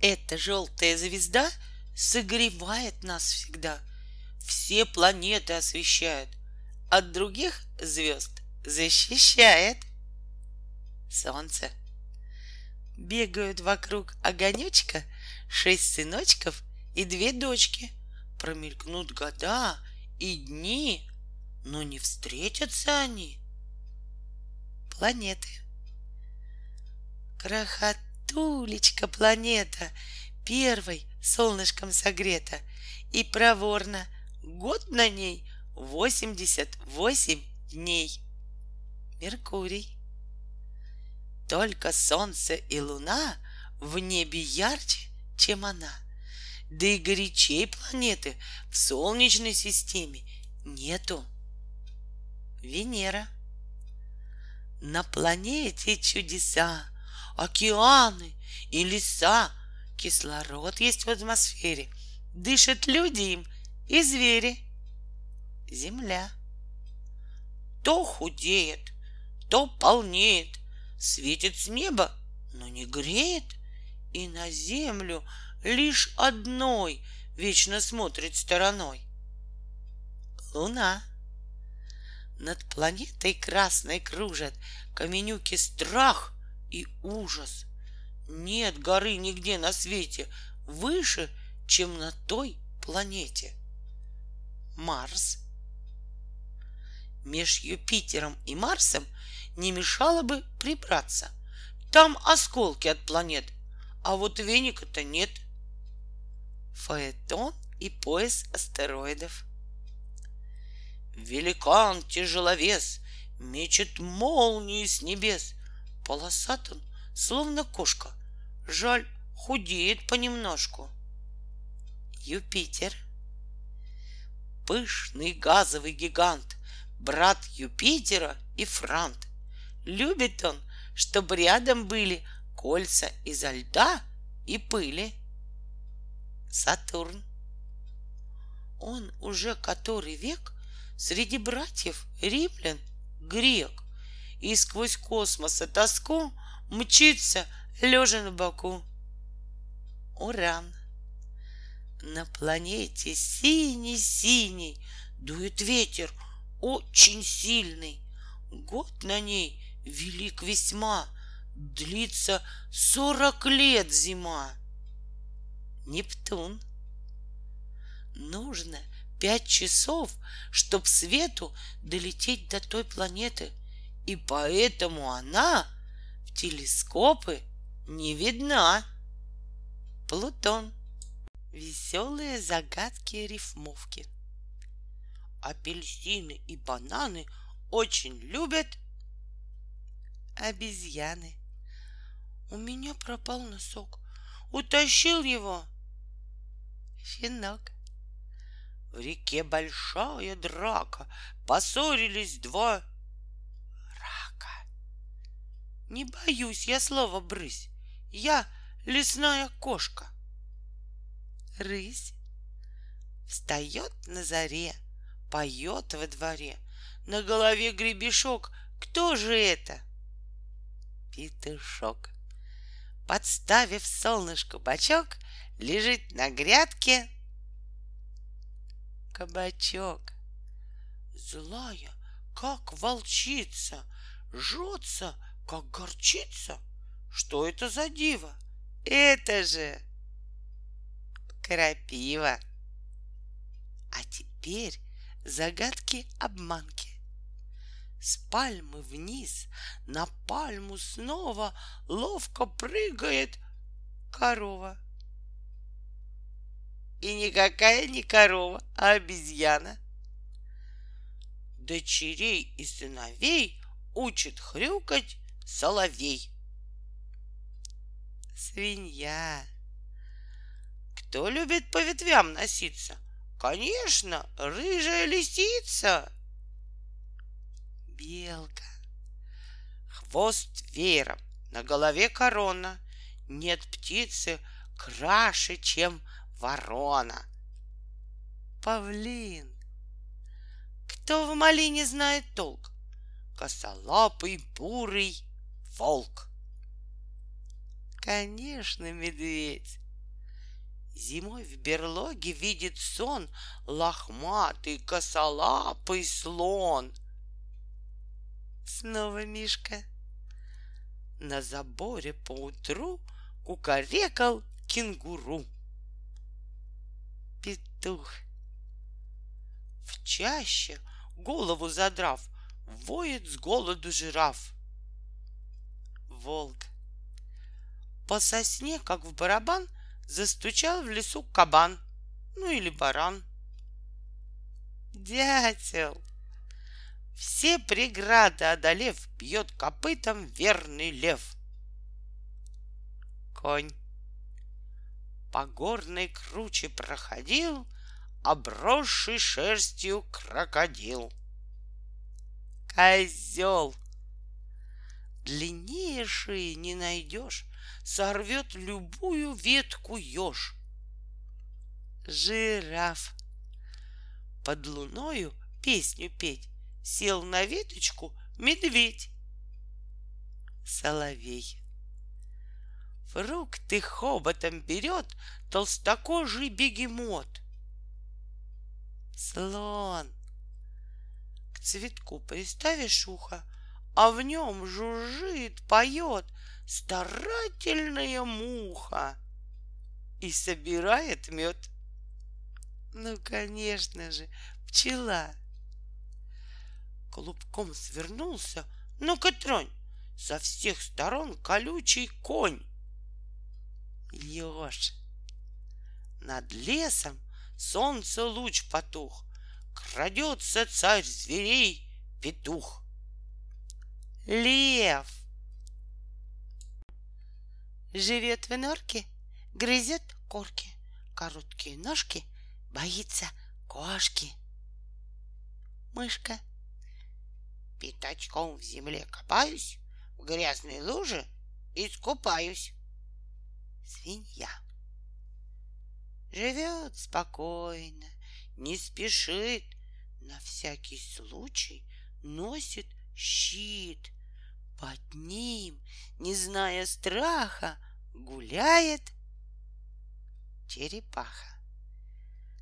Эта желтая звезда согревает нас всегда, все планеты освещает, от других звезд защищает. Солнце. Бегают вокруг огонечка шесть сыночков и две дочки. Промелькнут года и дни, но не встретятся они. Планеты. Крохотулечка планета первой солнышком согрета и проворно год на ней восемьдесят восемь дней. Меркурий. Только солнце и луна в небе ярче, чем она. Да и горячей планеты в Солнечной системе нету. Венера. На планете чудеса, океаны и леса, кислород есть в атмосфере, дышат люди им и звери. Земля. То худеет, то полнеет, светит с неба, но не греет, и на землю лишь одной вечно смотрит стороной. Луна. Над планетой красной кружат каменюки страх и ужас. Нет горы нигде на свете выше, чем на той планете. Марс. Меж Юпитером и Марсом не мешало бы прибраться. Там осколки от планет, а вот веника-то нет. Фаэтон и пояс астероидов. Великан тяжеловес Мечет молнии с небес. Полосат он, словно кошка. Жаль, худеет понемножку. Юпитер. Пышный газовый гигант, Брат Юпитера и Франт. Любит он, чтобы рядом были Кольца изо льда и пыли. Сатурн. Он уже который век Среди братьев римлян грек И сквозь космоса тоску Мчится, лежа на боку. Уран. На планете синий-синий Дует ветер очень сильный. Год на ней велик весьма, Длится сорок лет зима. Нептун. Нужно пять часов, чтоб свету долететь до той планеты. И поэтому она в телескопы не видна. Плутон. Веселые загадки рифмовки. Апельсины и бананы очень любят обезьяны. У меня пропал носок. Утащил его щенок. В реке большая драка, Поссорились два Не боюсь я слова брысь, Я лесная кошка. Рысь встает на заре, Поет во дворе, На голове гребешок. Кто же это? Петушок. Подставив солнышку бочок, Лежит на грядке кабачок. Злая, как волчица, жжется, как горчица. Что это за диво? Это же крапива. А теперь загадки-обманки. С пальмы вниз, на пальму снова ловко прыгает корова. И никакая не корова, а обезьяна. Дочерей и сыновей учит хрюкать соловей. Свинья. Кто любит по ветвям носиться? Конечно, рыжая лисица. Белка. Хвост веером, на голове корона. Нет птицы краше, чем ворона. Павлин. Кто в малине знает толк? Косолапый, бурый волк. Конечно, медведь. Зимой в берлоге видит сон Лохматый косолапый слон. Снова Мишка. На заборе поутру Кукарекал кенгуру. Петух. В чаще, голову задрав, Воет с голоду жираф. Волк. По сосне, как в барабан, Застучал в лесу кабан, ну или баран. Дятел. Все преграды одолев, Бьет копытом верный лев. Конь. По горной круче проходил Обросший шерстью крокодил. Козел. Длиннее шеи не найдешь, Сорвет любую ветку еж. Жираф. Под луною песню петь Сел на веточку медведь. Соловей. Фрукты хоботом берет Толстокожий бегемот. Слон. К цветку приставишь ухо, А в нем жужжит, поет Старательная муха И собирает мед. Ну, конечно же, пчела. Клубком свернулся, ну-ка тронь, Со всех сторон колючий конь. Еж. Над лесом солнце луч потух, Крадется царь зверей петух. Лев Живет в норке, грызет корки, Короткие ножки, боится кошки. Мышка Пятачком в земле копаюсь, В грязной луже искупаюсь. Свинья Живет спокойно, не спешит, На всякий случай носит щит. Под ним, не зная страха, Гуляет черепаха.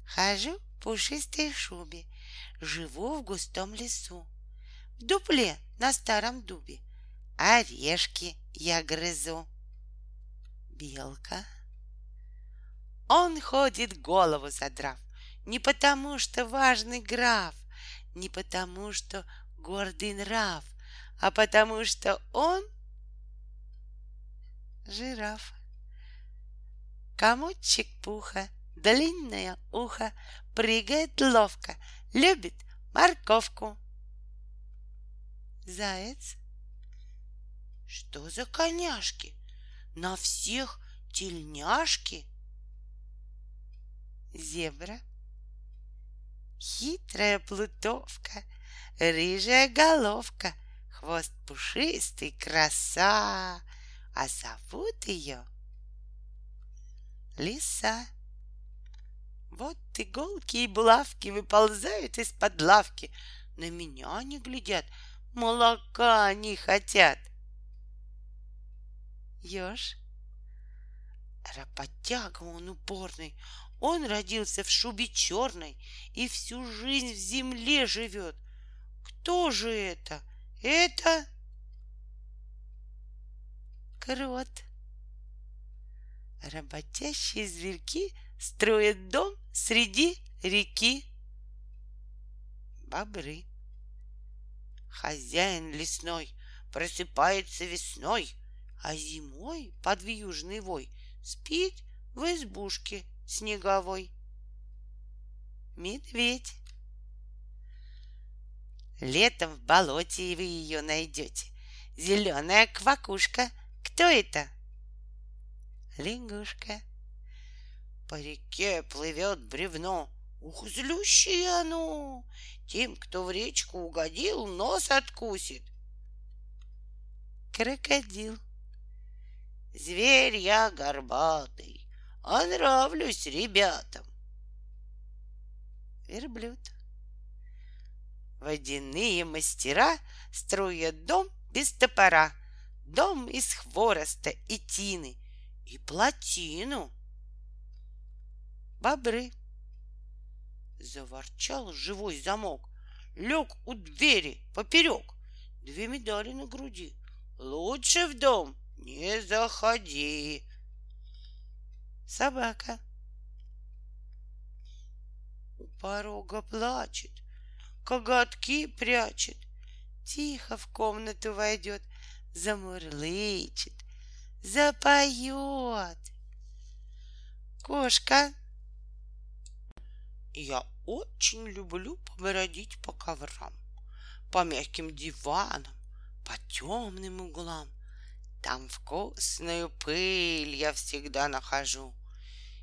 Хожу в пушистой шубе, Живу в густом лесу. В дупле на старом дубе Орешки я грызу. Белка он ходит голову задрав, Не потому, что важный граф, Не потому, что гордый нрав, А потому, что он жираф. Комочек пуха, длинное ухо, Прыгает ловко, любит морковку. Заяц. Что за коняшки? На всех тельняшки — зебра. Хитрая плутовка, рыжая головка, хвост пушистый, краса, а зовут ее Лиса. Вот иголки и булавки выползают из-под лавки, на меня не глядят, молока не хотят. Ёж, работяга он упорный, он родился в шубе черной и всю жизнь в земле живет. Кто же это? Это крот. Работящие зверьки строят дом среди реки. Бобры. Хозяин лесной просыпается весной, а зимой под вьюжный вой спит в избушке снеговой. Медведь. Летом в болоте вы ее найдете. Зеленая квакушка. Кто это? Лягушка. По реке плывет бревно. Ух, злющее оно! Тем, кто в речку угодил, нос откусит. Крокодил. Зверь я горбатый, а нравлюсь ребятам. Верблюд. Водяные мастера строят дом без топора, дом из хвороста и тины и плотину. бобры. Заворчал живой замок, лег у двери поперек, две медали на груди. Лучше в дом не заходи. Собака у порога плачет, коготки прячет, тихо в комнату войдет, замурлычет, запоет. Кошка. Я очень люблю побродить по коврам, по мягким диванам, по темным углам. Там вкусную пыль я всегда нахожу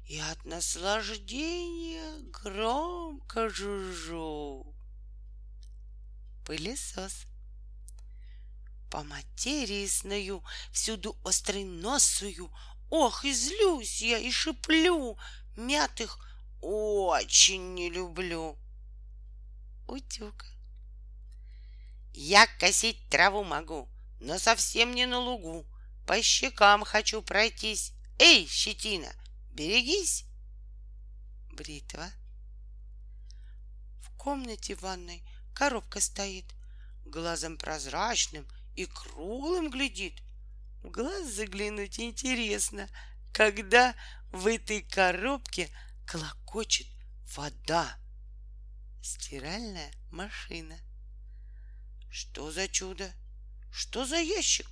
и от наслаждения громко жужжу. Пылесос. По материи сною, всюду острый носую, Ох, и злюсь я, и шиплю, мятых очень не люблю. Утюг. Я косить траву могу, но совсем не на лугу. По щекам хочу пройтись. Эй, щетина, берегись. Бритва. В комнате ванной коробка стоит, глазом прозрачным и круглым глядит. В глаз заглянуть интересно, когда в этой коробке клокочет вода. Стиральная машина. Что за чудо? Что за ящик?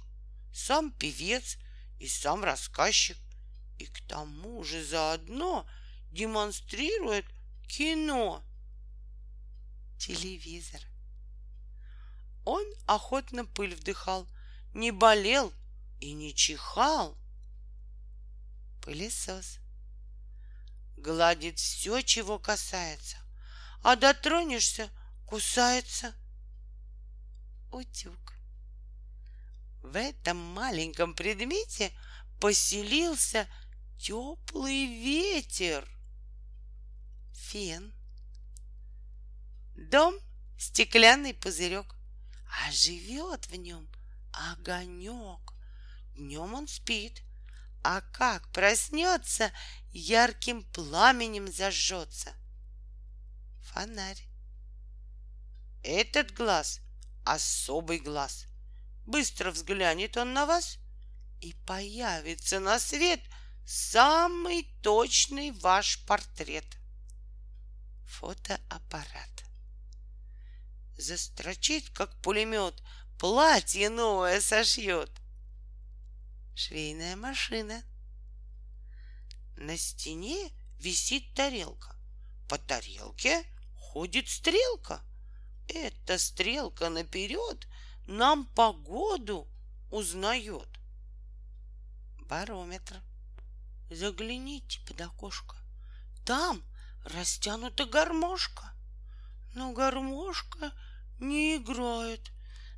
Сам певец и сам рассказчик. И к тому же заодно демонстрирует кино. Телевизор. Он охотно пыль вдыхал, не болел и не чихал. Пылесос гладит все, чего касается, а дотронешься — кусается. Утюг. В этом маленьком предмете поселился теплый ветер. Фен. Дом — стеклянный пузырек, а живет в нем огонек. Днем он спит, а как проснется, ярким пламенем зажжется. Фонарь. Этот глаз — особый глаз. Быстро взглянет он на вас, и появится на свет самый точный ваш портрет. Фотоаппарат. Застрочит, как пулемет, платье новое сошьет — швейная машина. На стене висит тарелка. По тарелке ходит стрелка. Эта стрелка наперед нам погоду узнает. Барометр. Загляните под окошко. Там растянута гармошка. Но гармошка не играет,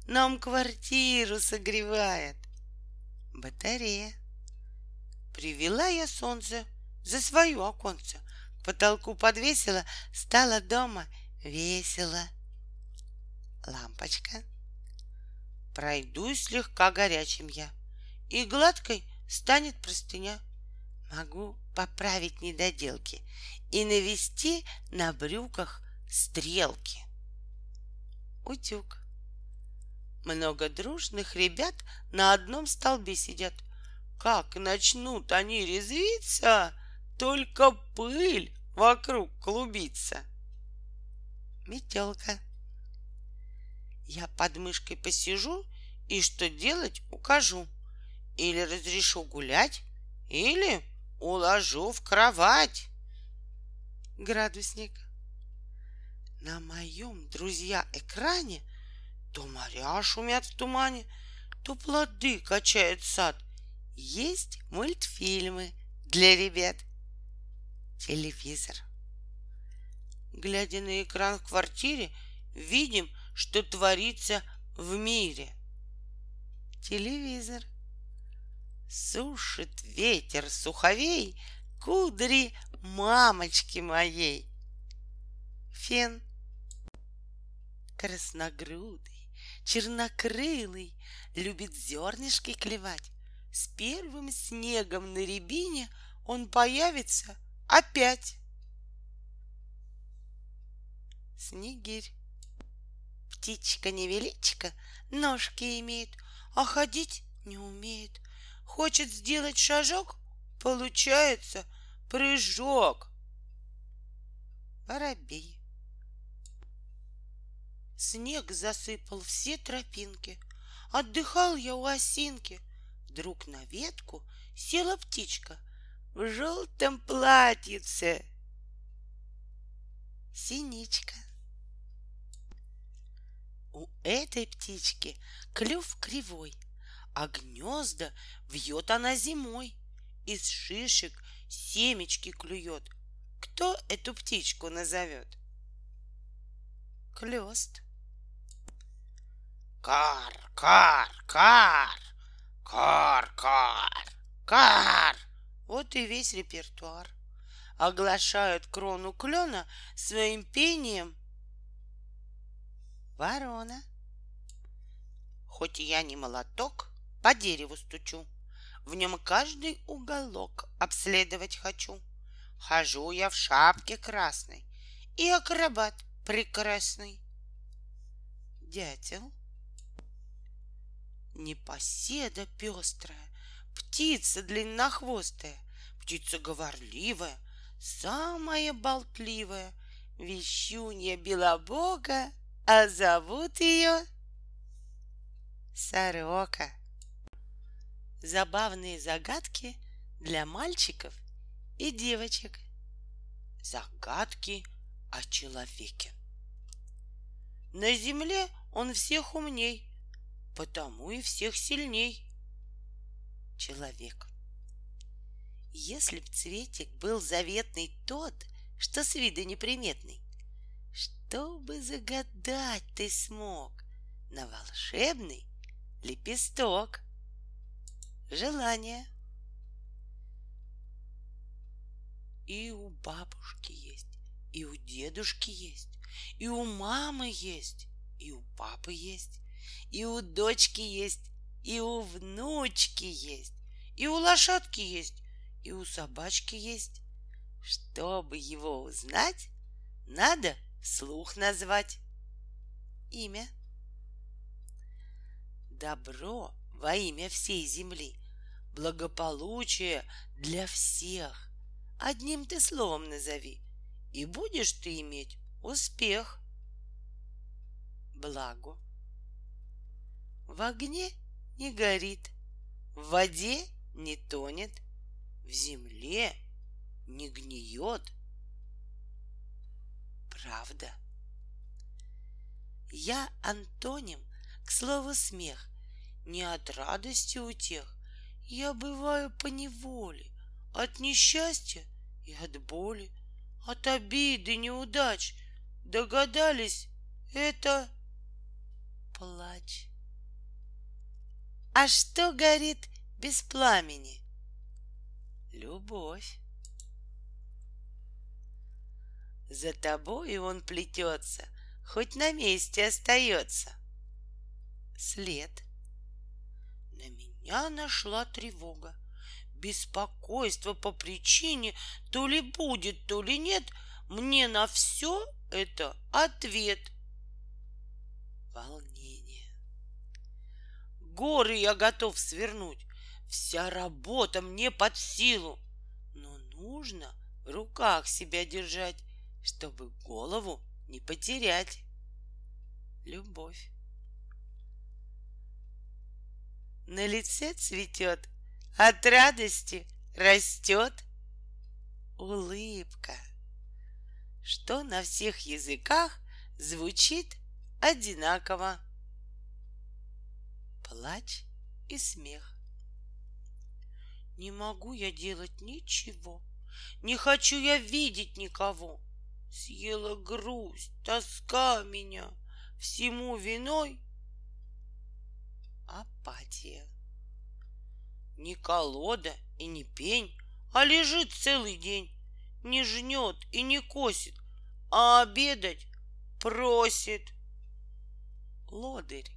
нам квартиру согревает батарея. Привела я солнце за свое оконце, к потолку подвесила, стало дома весело. Лампочка. Пройдусь слегка горячим я, и гладкой станет простыня. Могу поправить недоделки и навести на брюках стрелки. Утюг. Много дружных ребят на одном столбе сидят. Как начнут они резвиться, только пыль вокруг клубится. Метелка. Я под мышкой посижу и что делать укажу. Или разрешу гулять, или уложу в кровать. Градусник. На моем, друзья, экране — то моря шумят в тумане, то плоды качает сад. Есть мультфильмы для ребят. Телевизор. Глядя на экран в квартире, видим, что творится в мире. Телевизор. Сушит ветер суховей кудри мамочки моей. Фен красногрудый, чернокрылый, любит зернышки клевать. С первым снегом на рябине он появится опять. Снегирь. Птичка невеличка, ножки имеет, а ходить не умеет. Хочет сделать шажок, получается прыжок. Воробей Снег засыпал все тропинки. Отдыхал я у осинки. Вдруг на ветку села птичка в желтом платьице. Синичка. У этой птички клюв кривой, а гнезда вьет она зимой. Из шишек семечки клюет. Кто эту птичку назовет? Клёст. Кар, кар, кар, кар, кар, кар. Вот и весь репертуар. Оглашают крону клена своим пением ворона. Хоть я не молоток, по дереву стучу, В нем каждый уголок обследовать хочу. Хожу я в шапке красной И акробат прекрасный. Дятел. Непоседа пестрая, Птица длиннохвостая, Птица говорливая, Самая болтливая, Вещунья белобога — а зовут ее Сорока. Забавные загадки для мальчиков и девочек. Загадки о человеке. На земле он всех умней, потому и всех сильней. Человек. Если б цветик был заветный тот, что с виду неприметный, что бы загадать ты смог на волшебный лепесток? Желание. И у бабушки есть, и у дедушки есть, и у мамы есть, и у папы есть, и у дочки есть, и у внучки есть, и у лошадки есть, и у собачки есть. Чтобы его узнать, надо Слух назвать. Имя. Добро во имя всей земли. Благополучие для всех. Одним ты словом назови, и будешь ты иметь успех. Благо. В огне не горит, в воде не тонет, в земле не гниет — правда. Я антоним, к слову, смех, не от радости у тех. Я бываю по неволе, от несчастья и от боли, от обиды, неудач. Догадались, это плач. А что горит без пламени? Любовь. За тобой он плетется, хоть на месте остается. След. На меня нашла тревога. Беспокойство по причине то ли будет, то ли нет. Мне на все это ответ. Волнение. Горы я готов свернуть. Вся работа мне под силу. Но нужно в руках себя держать чтобы голову не потерять. Любовь. На лице цветет, от радости растет улыбка, что на всех языках звучит одинаково. Плач и смех. Не могу я делать ничего, не хочу я видеть никого. Съела грусть, тоска меня, всему виной апатия. Не колода и не пень, а лежит целый день, не жнет и не косит, а обедать просит. Лодырь.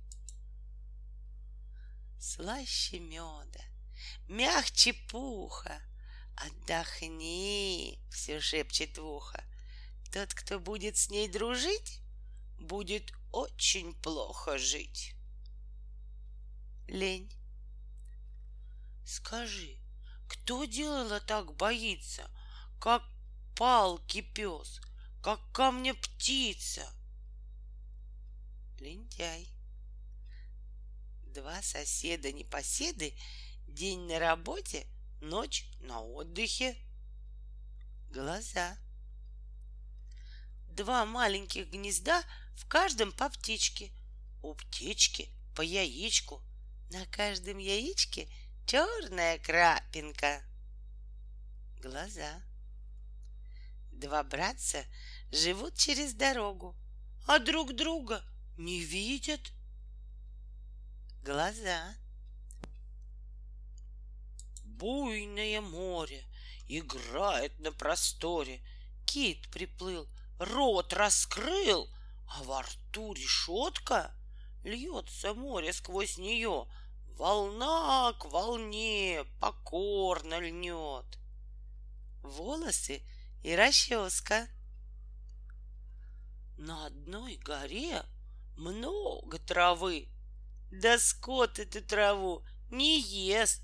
Слаще меда, мягче пуха, Отдохни, все шепчет в ухо. Тот, кто будет с ней дружить, будет очень плохо жить. Лень. Скажи, кто делала так боится, как палки пес, как камня птица? Лентяй. Два соседа непоседы, день на работе, ночь на отдыхе. Глаза. Два маленьких гнезда, в каждом по птичке. У птички по яичку. На каждом яичке черная крапинка. Глаза. Два братца живут через дорогу, а друг друга не видят. Глаза. Буйное море играет на просторе. Кит приплыл, рот раскрыл, а во рту решетка. Льется море сквозь нее, волна к волне покорно льнет. Волосы и расческа. На одной горе много травы, да скот эту траву не ест.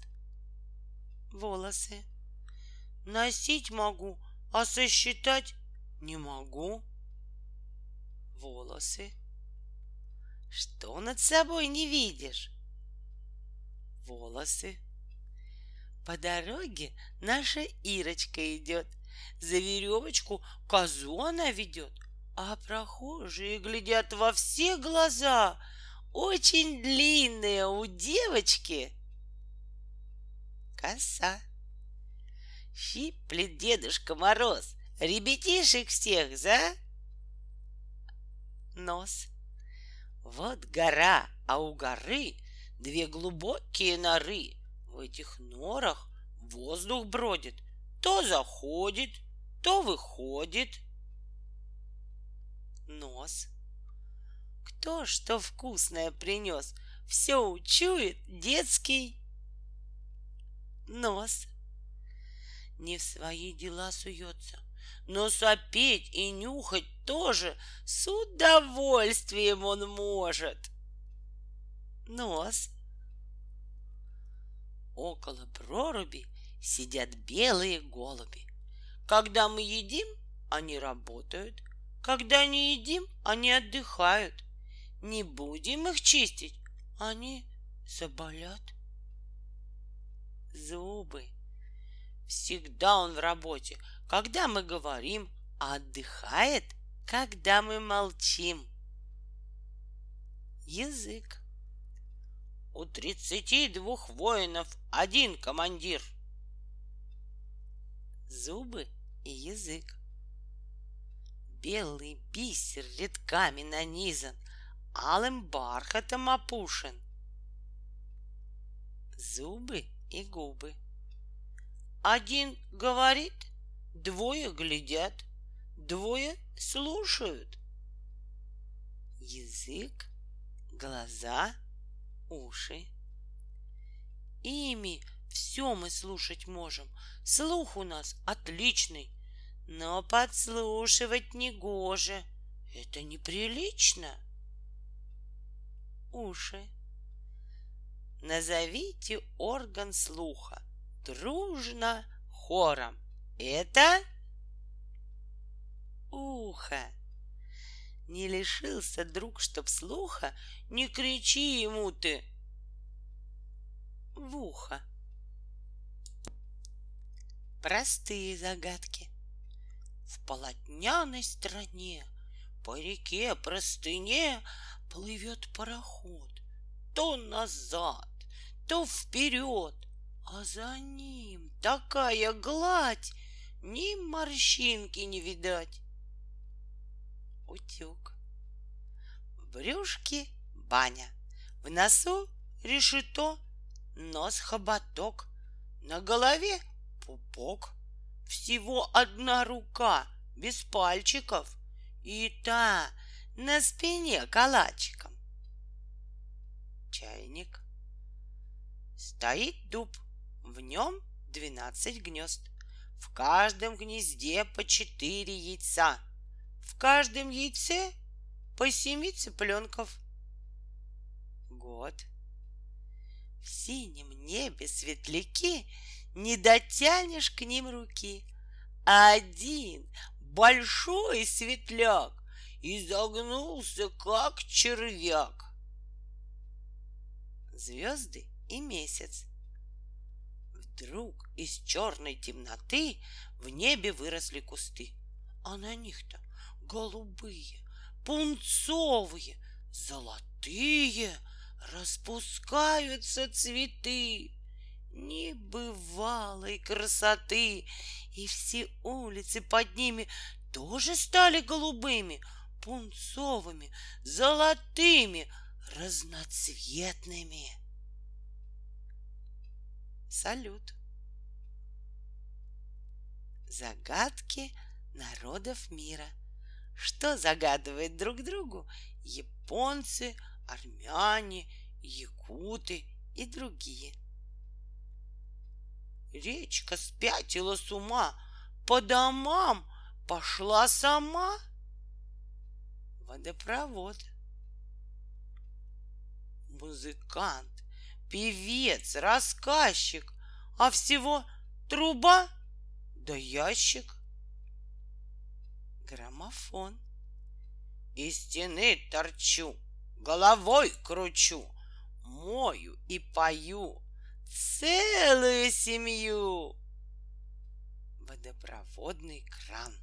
Волосы. Носить могу, а сосчитать не могу. Волосы. Что над собой не видишь? Волосы. По дороге наша Ирочка идет. За веревочку козу она ведет, а прохожие глядят во все глаза. Очень длинная у девочки коса. Щиплет Дедушка Мороз ребятишек всех за нос. Вот гора, а у горы две глубокие норы. В этих норах воздух бродит, то заходит, то выходит. Нос. Кто что вкусное принес, все учует детский нос не в свои дела суется, но сопеть и нюхать тоже с удовольствием он может. Нос. Около проруби сидят белые голуби. Когда мы едим, они работают. Когда не едим, они отдыхают. Не будем их чистить, они заболят. Зубы Всегда он в работе, когда мы говорим, а отдыхает, когда мы молчим. Язык. У тридцати двух воинов один командир. Зубы и язык. Белый бисер редками нанизан, алым бархатом опушен. Зубы и губы. Один говорит, двое глядят, двое слушают. Язык, глаза, уши. Ими все мы слушать можем. Слух у нас отличный, но подслушивать не гоже. Это неприлично. Уши. Назовите орган слуха — дружно хором. Это ухо. Не лишился друг, чтоб слуха, не кричи ему ты в ухо. Простые загадки. В полотняной стране по реке простыне плывет пароход. То назад, то вперед, а за ним такая гладь, ни морщинки не видать. Утюг. В брюшке баня, в носу решето, нос хоботок, на голове пупок. Всего одна рука, без пальчиков, и та на спине калачиком. Чайник. Стоит дуб, в нем двенадцать гнезд. В каждом гнезде по четыре яйца. В каждом яйце по семи цыпленков. Год. В синем небе светляки, Не дотянешь к ним руки. Один большой светляк Изогнулся, как червяк. Звезды и месяц. Вдруг из черной темноты В небе выросли кусты, А на них-то голубые, пунцовые, золотые распускаются цветы небывалой красоты, и все улицы под ними тоже стали голубыми, пунцовыми, золотыми, разноцветными. Салют. Загадки народов мира — что загадывают друг другу японцы, армяне, якуты и другие. Речка спятила с ума, по домам пошла сама. Водопровод. Музыкант, певец, рассказчик, а всего труба да ящик — граммофон. Из стены торчу, головой кручу, мою и пою целую семью. Водопроводный кран.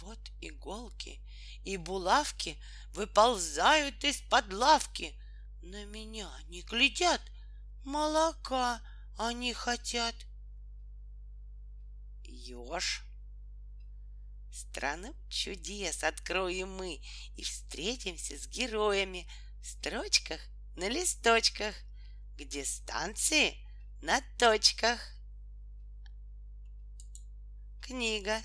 Вот иголки и булавки выползают из-под лавки. На меня не глядят, молока они хотят. Ёж Страну чудес откроем мы и встретимся с героями в строчках на листочках, где станции на точках. Книга.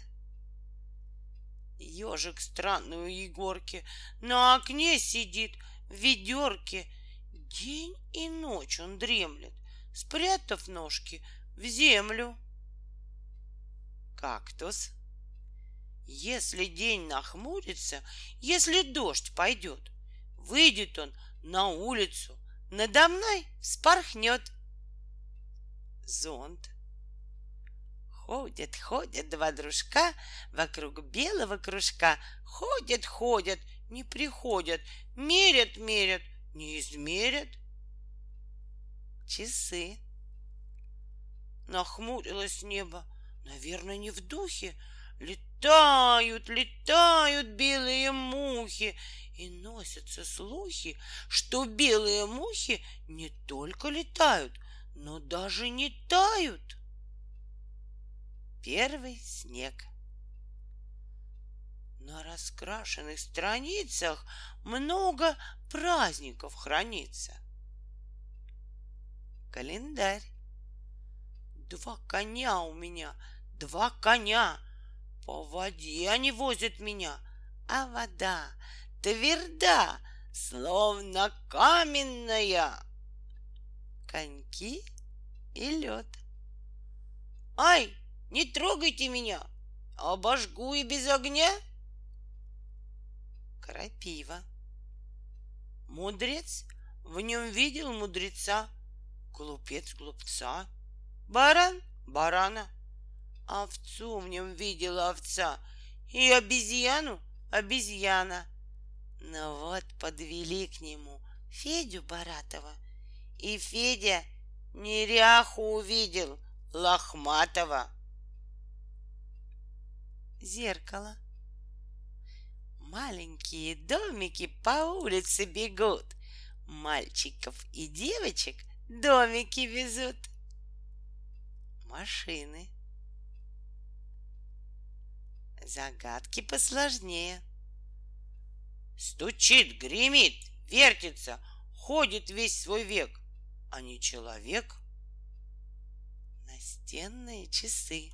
Ежик странный у Егорки на окне сидит в ведерке. День и ночь он дремлет, спрятав ножки в землю. Кактус. Если день нахмурится, если дождь пойдет, выйдет он на улицу, надо мной спорхнет. Зонт. Ходят, ходят два дружка вокруг белого кружка. Ходят, ходят, не приходят, мерят, мерят, не измерят. Часы. Нахмурилось небо, наверное, не в духе, Летают, летают белые мухи, и носятся слухи, что белые мухи не только летают, но даже не тают. Первый снег. На раскрашенных страницах много праздников хранится. Календарь. Два коня у меня, два коня — по воде они возят меня, а вода тверда, словно каменная. Коньки и лед. Ай, не трогайте меня, обожгу и без огня. Крапива. Мудрец в нем видел мудреца, глупец глупца, баран барана, Овцу в нем видела овца и обезьяну обезьяна. Но вот подвели к нему Федю Баратова, и Федя неряху увидел Лохматова. Зеркало. Маленькие домики по улице бегут, Мальчиков и девочек домики везут. Машины — Загадки посложнее. Стучит, гремит, вертится, ходит весь свой век, а не человек. Настенные часы.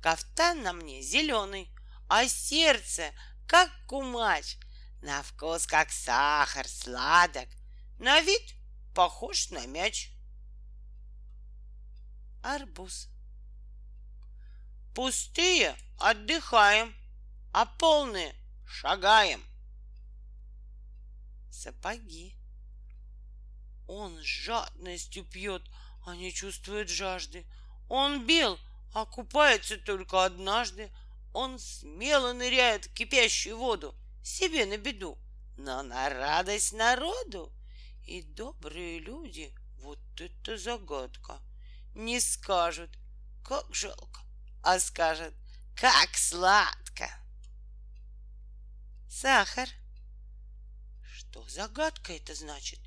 Кафтан на мне зеленый, а сердце как кумач, на вкус как сахар, сладок, на вид похож на мяч. Арбуз. Пустые отдыхаем, а полные шагаем. Сапоги. Он с жадностью пьет, а не чувствует жажды. Он бел, а купается только однажды. Он смело ныряет в кипящую воду, себе на беду, но на радость народу. И добрые люди, вот это загадка, не скажут, как жалко, а скажут, как сладко. Сахар. Что загадка это значит?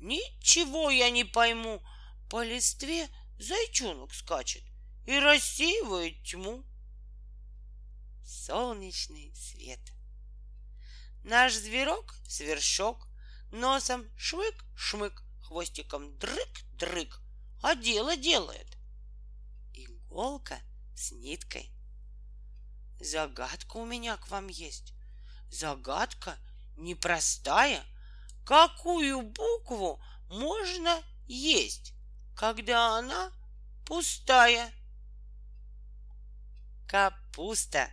Ничего я не пойму. По листве зайчонок скачет и рассеивает тьму. Солнечный свет. Наш зверок — свершок, носом шмык-шмык, хвостиком дрык-дрык, а дело делает. Иголка с ниткой. Загадка у меня к вам есть. Загадка непростая. Какую букву можно есть, когда она пустая? Капуста.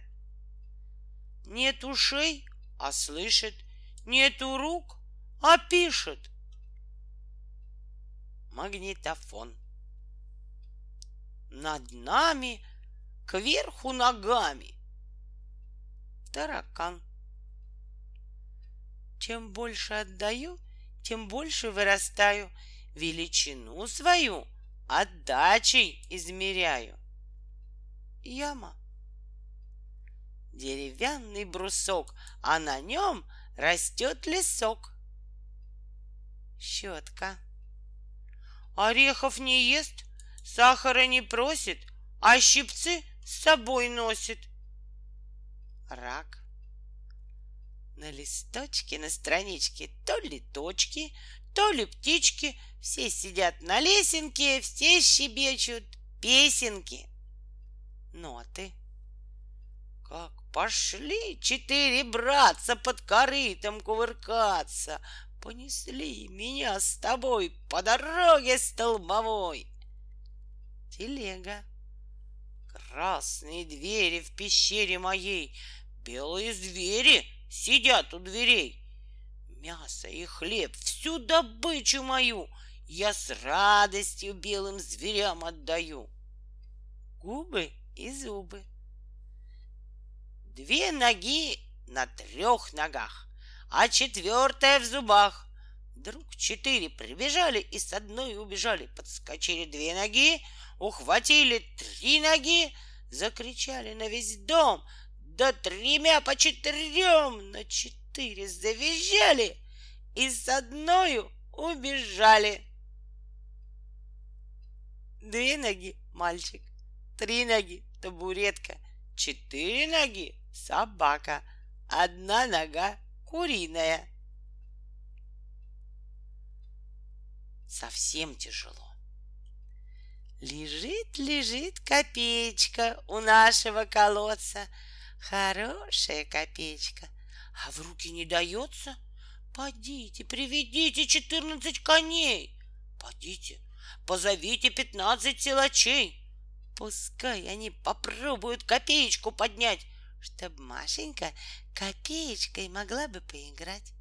Нет ушей, а слышит. Нету рук, а пишет. Магнитофон. Над нами, кверху ногами. Таракан. Чем больше отдаю, тем больше вырастаю. Величину свою отдачей измеряю. Яма. Деревянный брусок, а на нем растет лесок. Щетка. Орехов не ест, сахара не просит, а щипцы с собой носит. Рак. На листочке, на страничке то ли точки, то ли птички, все сидят на лесенке, все щебечут песенки. Ноты. Как пошли четыре братца под корытом кувыркаться, Понесли меня с тобой по дороге столбовой. Телега. Красные двери в пещере моей, белые звери сидят у дверей. Мясо и хлеб, всю добычу мою Я с радостью белым зверям отдаю. Губы и зубы. Две ноги на трех ногах, а четвертая в зубах. Вдруг четыре прибежали и с одной убежали. Подскочили две ноги, ухватили три ноги, закричали на весь дом — да тремя по четырем на четыре завизжали и с одною убежали. Две ноги — мальчик, три ноги — табуретка, четыре ноги — собака, одна нога — куриная. Совсем тяжело. Лежит, лежит копеечка у нашего колодца — Хорошая копеечка. А в руки не дается? Подите, приведите четырнадцать коней. Подите, позовите пятнадцать силачей. Пускай они попробуют копеечку поднять, чтоб Машенька копеечкой могла бы поиграть.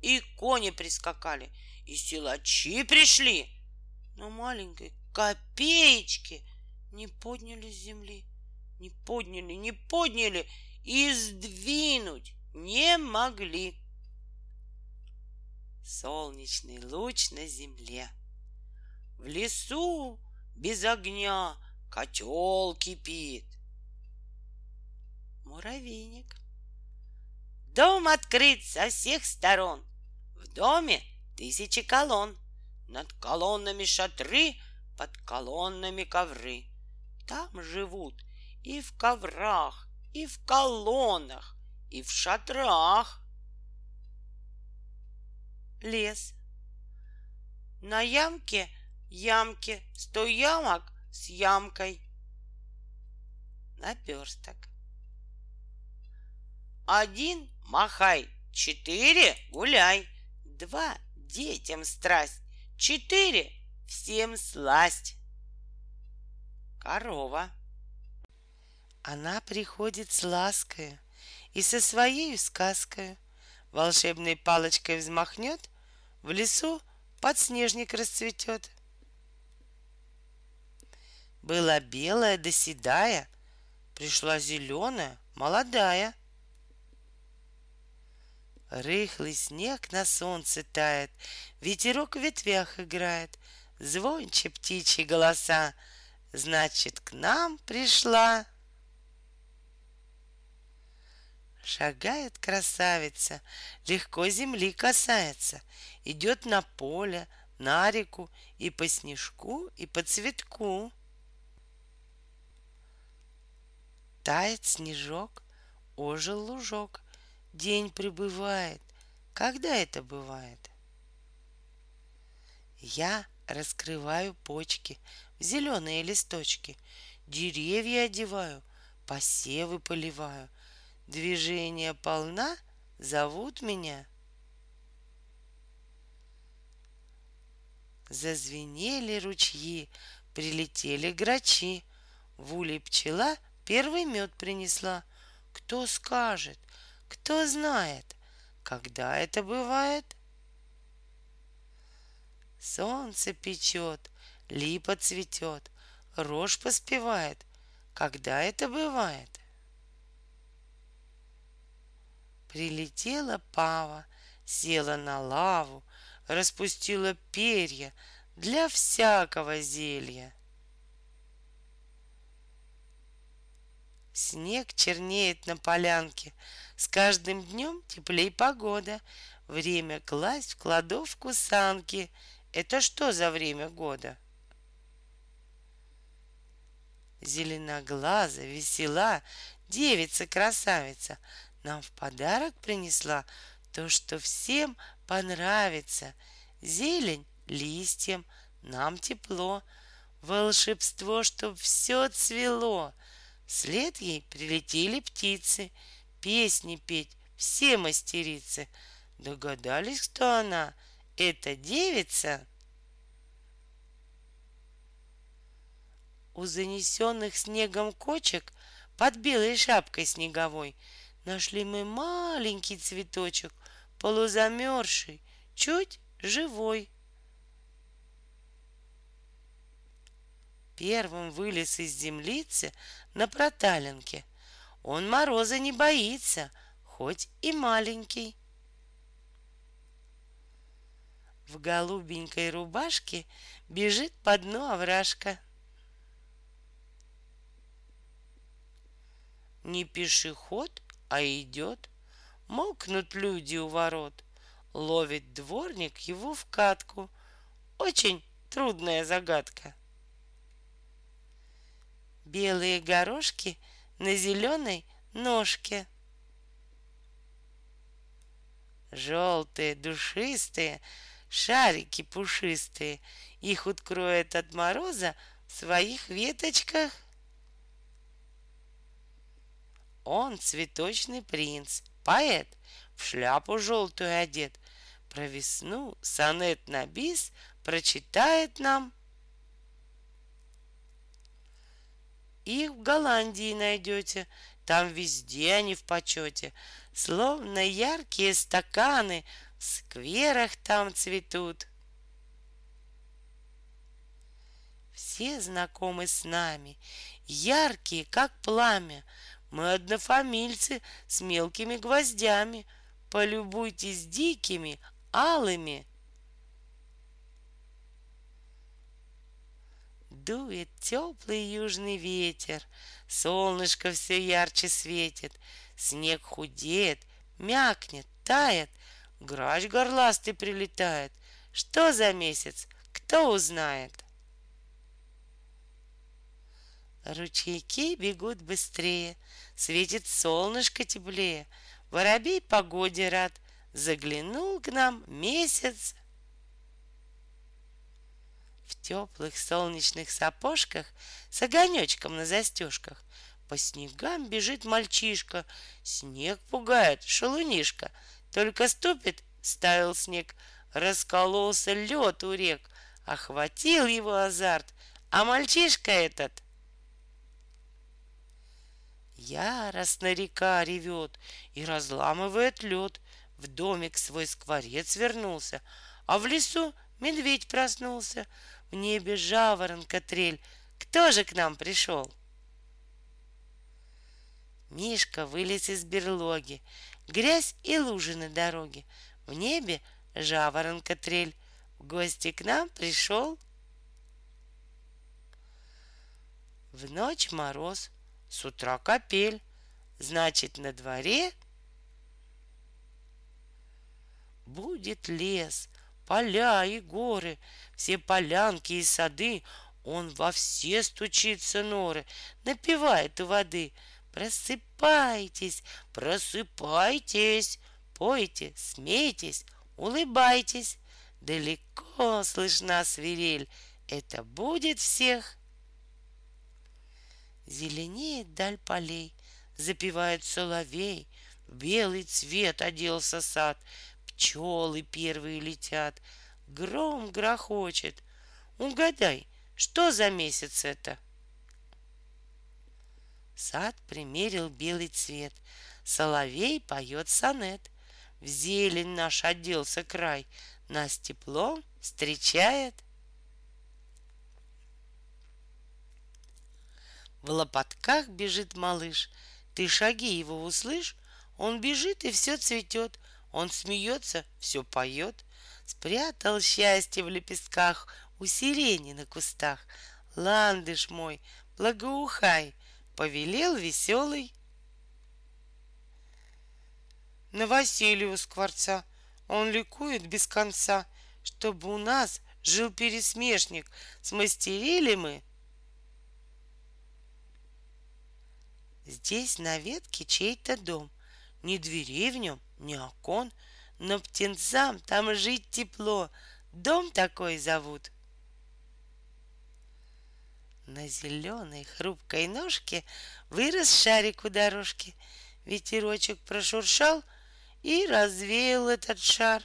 И кони прискакали, и силачи пришли, но маленькой копеечки не подняли с земли. Не подняли, не подняли и сдвинуть не могли. Солнечный луч на земле. В лесу без огня котел кипит. Муравейник. Дом открыт со всех сторон. В доме тысячи колонн. Над колоннами шатры, под колоннами ковры. Там живут и в коврах, и в колоннах, и в шатрах. Лес. На ямке ямке сто ямок с ямкой. Наперсток. Один махай, четыре гуляй, два детям страсть, четыре всем сласть. Корова. Она приходит с ласкою и со своей сказкой волшебной палочкой взмахнет, в лесу подснежник расцветет. Была белая да седая, пришла зеленая, молодая. Рыхлый снег на солнце тает, ветерок в ветвях играет, звонче птичьи голоса, значит, к нам пришла. Шагает красавица, легко земли касается, идет на поле, на реку и по снежку, и по цветку. Тает снежок, ожил лужок, день прибывает. Когда это бывает? Я раскрываю почки в зеленые листочки, деревья одеваю, посевы поливаю. Движение полна, зовут меня. Зазвенели ручьи, прилетели грачи. В улей пчела первый мед принесла. Кто скажет, кто знает, когда это бывает? Солнце печет, липа цветет, рожь поспевает. Когда это бывает? Прилетела пава, села на лаву, распустила перья для всякого зелья. Снег чернеет на полянке, с каждым днем теплей погода. Время класть в кладовку санки. Это что за время года? Зеленоглаза, весела, девица-красавица нам в подарок принесла то, что всем понравится. Зелень листьям, нам тепло, волшебство, чтоб все цвело. Вслед ей прилетели птицы, песни петь все мастерицы. Догадались, кто она? Это девица? У занесенных снегом кочек под белой шапкой снеговой Нашли мы маленький цветочек, полузамерзший, чуть живой. Первым вылез из землицы на проталинке. Он мороза не боится, хоть и маленький. В голубенькой рубашке бежит по дну овражка. Не пешеход, а идет. Мокнут люди у ворот. Ловит дворник его в катку. Очень трудная загадка. Белые горошки на зеленой ножке. Желтые, душистые, шарики пушистые. Их откроет от мороза в своих веточках. Он цветочный принц, поэт, в шляпу желтую одет. Про весну сонет на бис прочитает нам. Их в Голландии найдете, там везде они в почете, Словно яркие стаканы в скверах там цветут. Все знакомы с нами, яркие, как пламя, мы однофамильцы с мелкими гвоздями. Полюбуйтесь дикими, алыми. Дует теплый южный ветер, Солнышко все ярче светит, Снег худеет, мякнет, тает, Грач горластый прилетает. Что за месяц, кто узнает? Ручейки бегут быстрее, Светит солнышко теплее, Воробей погоде рад, Заглянул к нам месяц. В теплых солнечных сапожках С огонечком на застежках По снегам бежит мальчишка, Снег пугает, шалунишка, Только ступит, стаял снег, Раскололся лед у рек, Охватил его азарт, А мальчишка этот Яростно река ревет и разламывает лед. В домик свой скворец вернулся, а в лесу медведь проснулся. В небе жаворонка трель. Кто же к нам пришел? Мишка вылез из берлоги. Грязь и лужи на дороге. В небе жаворонка трель. В гости к нам пришел. В ночь мороз, с утра капель. Значит, на дворе будет лес, поля и горы, все полянки и сады. Он во все стучится норы, напевает у воды. Просыпайтесь, просыпайтесь, пойте, смейтесь, улыбайтесь. Далеко слышна свирель, это будет всех Зеленеет даль полей, запевает соловей, белый цвет оделся сад, Пчелы первые летят, Гром грохочет. Угадай, что за месяц это? Сад примерил белый цвет, Соловей поет сонет. В зелень наш оделся край, Нас теплом встречает В лопатках бежит малыш. Ты шаги его услышь, он бежит и все цветет. Он смеется, все поет. Спрятал счастье в лепестках У сирени на кустах. Ландыш мой, благоухай, Повелел веселый. На Василию скворца Он ликует без конца, Чтобы у нас жил пересмешник. Смастерили мы Здесь на ветке чей-то дом. Ни дверей в нем, ни окон, но птенцам там жить тепло. Дом такой зовут. На зеленой хрупкой ножке вырос шарик у дорожки. Ветерочек прошуршал и развеял этот шар.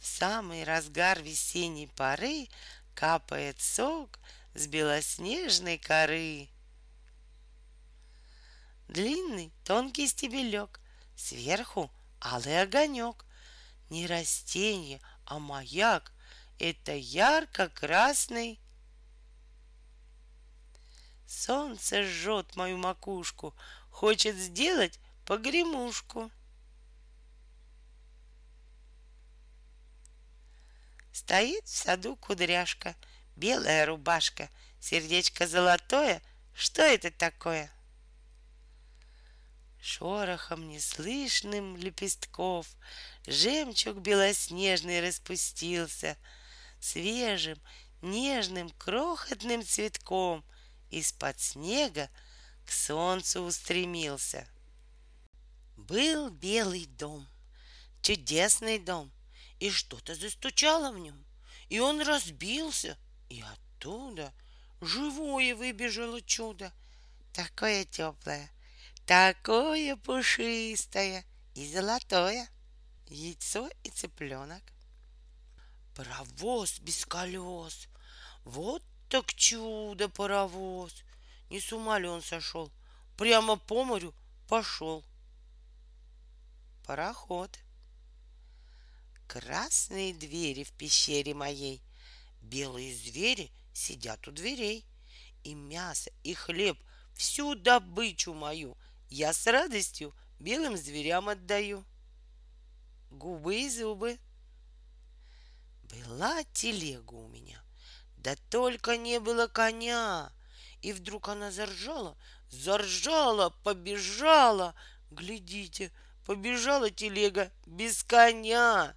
В самый разгар весенней поры капает сок с белоснежной коры. Длинный тонкий стебелек, сверху алый огонек. Не растение, а маяк, это ярко-красный. Солнце жжет мою макушку, хочет сделать погремушку. Стоит в саду кудряшка — белая рубашка, сердечко золотое. Что это такое? Шорохом неслышным лепестков Жемчуг белоснежный распустился, Свежим, нежным, крохотным цветком Из-под снега к солнцу устремился. Был белый дом, чудесный дом, И что-то застучало в нем, И он разбился — и оттуда живое выбежало чудо, такое теплое, такое пушистое и золотое, яйцо и цыпленок. Паровоз без колес, вот так чудо паровоз. Не с ума ли он сошел? Прямо по морю пошел. Пароход. Красные двери в пещере моей Белые звери сидят у дверей, и мясо, и хлеб, всю добычу мою я с радостью белым зверям отдаю. Губы и зубы. Была телега у меня, да только не было коня. И вдруг она заржала, заржала, побежала. Глядите, побежала телега без коня.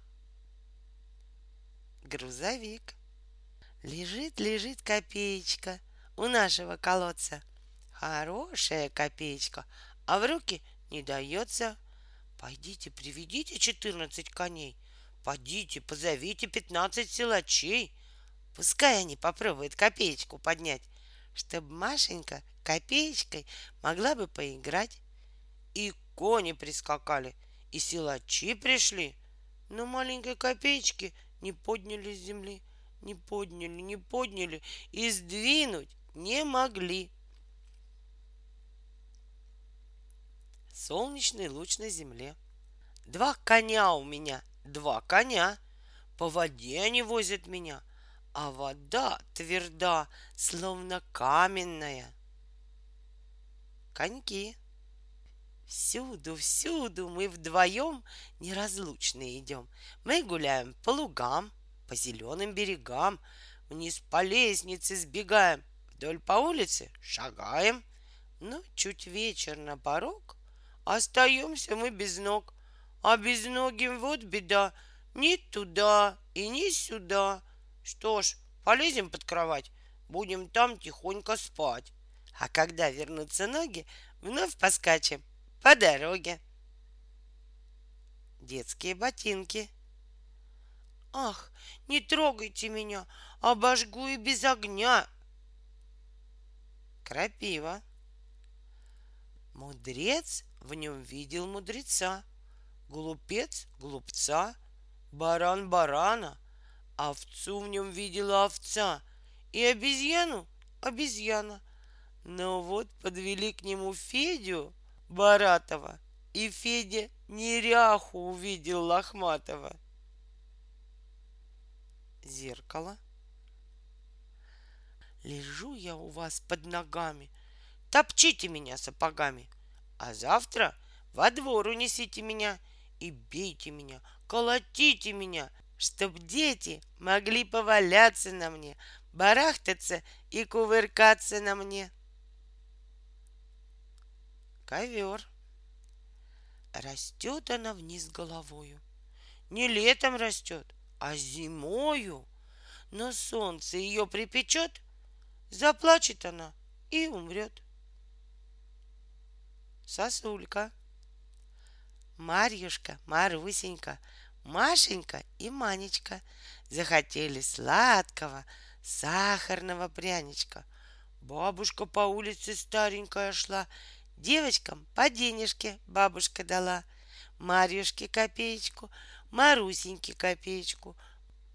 Грузовик. Лежит, лежит копеечка у нашего колодца. Хорошая копеечка, а в руки не дается. Пойдите, приведите четырнадцать коней. Пойдите, позовите пятнадцать силачей. Пускай они попробуют копеечку поднять, чтобы Машенька копеечкой могла бы поиграть. И кони прискакали, и силачи пришли, но маленькой копеечки не подняли с земли — не подняли, не подняли, и сдвинуть не могли. Солнечный луч на земле. Два коня у меня, два коня. По воде они возят меня, а вода тверда, словно каменная. Коньки. Всюду, всюду мы вдвоем неразлучно идем. Мы гуляем по лугам, по зеленым берегам, вниз по лестнице сбегаем, вдоль по улице шагаем. Но чуть вечер на порог, остаемся мы без ног. А без ноги вот беда, ни туда и ни сюда. Что ж, полезем под кровать, будем там тихонько спать. А когда вернутся ноги, вновь поскачем по дороге. Детские ботинки. Ах, не трогайте меня, обожгу и без огня. Крапива. Мудрец в нем видел мудреца, глупец глупца, баран барана, овцу в нем видела овца, и обезьяну обезьяна. Но вот подвели к нему Федю, Баратова, и Федя неряху увидел Лохматова. Зеркало. Лежу я у вас под ногами, топчите меня сапогами, а завтра во двор унесите меня и бейте меня, колотите меня, чтоб дети могли поваляться на мне, барахтаться и кувыркаться на мне ковер. Растет она вниз головою. Не летом растет, а зимою. Но солнце ее припечет, заплачет она и умрет. Сосулька. Марьюшка, Марусенька, Машенька и Манечка захотели сладкого, сахарного пряничка. Бабушка по улице старенькая шла Девочкам по денежке бабушка дала. Марьюшке копеечку, Марусеньке копеечку,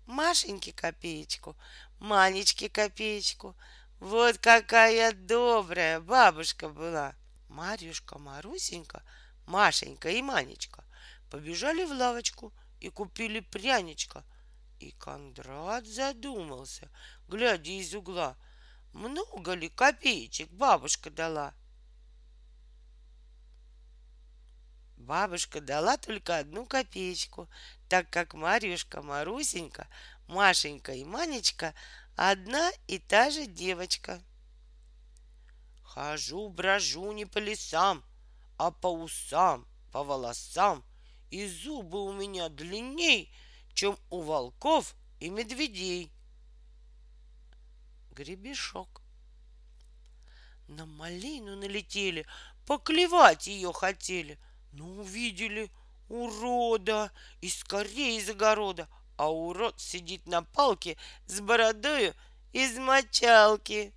Машеньке копеечку, Манечке копеечку. Вот какая добрая бабушка была. Марьюшка, Марусенька, Машенька и Манечка побежали в лавочку и купили пряничка. И Кондрат задумался, глядя из угла, много ли копеечек бабушка дала — Бабушка дала только одну копеечку, так как Марьюшка, Марусенька, Машенька и Манечка одна и та же девочка. Хожу, брожу не по лесам, а по усам, по волосам, и зубы у меня длинней, чем у волков и медведей. Гребешок. На малину налетели, поклевать ее хотели — ну, увидели урода и скорее из огорода, а урод сидит на палке с бородою из мочалки.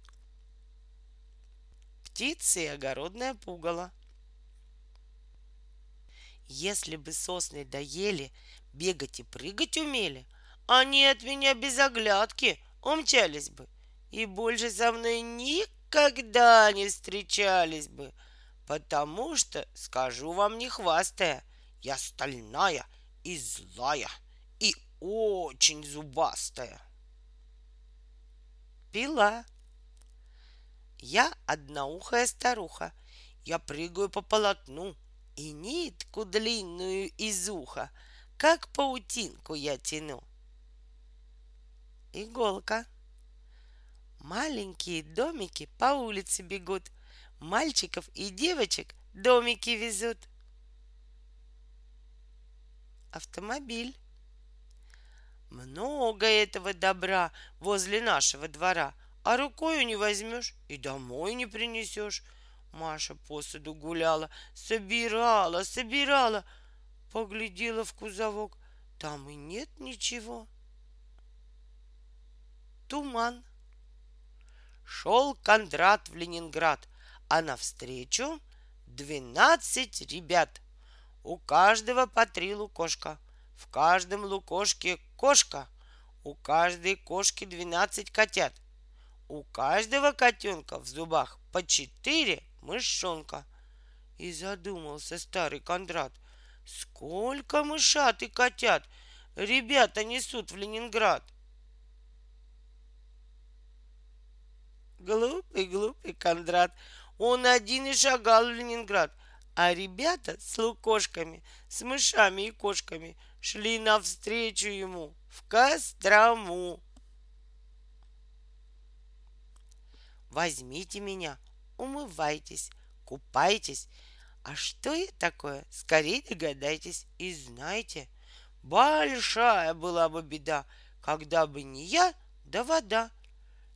Птицы и огородное пугало. Если бы сосны доели, бегать и прыгать умели, они от меня без оглядки умчались бы и больше со мной никогда не встречались бы — Потому что, скажу вам не хвастая, я стальная и злая, и очень зубастая. Пила. Я одноухая старуха. Я прыгаю по полотну и нитку длинную из уха, как паутинку я тяну. Иголка. Маленькие домики по улице бегут, мальчиков и девочек домики везут. Автомобиль. Много этого добра возле нашего двора, а рукою не возьмешь и домой не принесешь. Маша посуду гуляла, собирала, собирала, поглядела в кузовок, там и нет ничего. Туман. Шел Кондрат в Ленинград, а навстречу двенадцать ребят. У каждого по три лукошка. В каждом лукошке кошка. У каждой кошки двенадцать котят. У каждого котенка в зубах по четыре мышонка. И задумался старый Кондрат. Сколько мышат и котят ребята несут в Ленинград? Глупый, глупый Кондрат. Он один и шагал в Ленинград, а ребята с лукошками, с мышами и кошками шли навстречу ему в Кострому. Возьмите меня, умывайтесь, купайтесь. А что это такое? Скорее догадайтесь и знайте. Большая была бы беда, когда бы не я, да вода.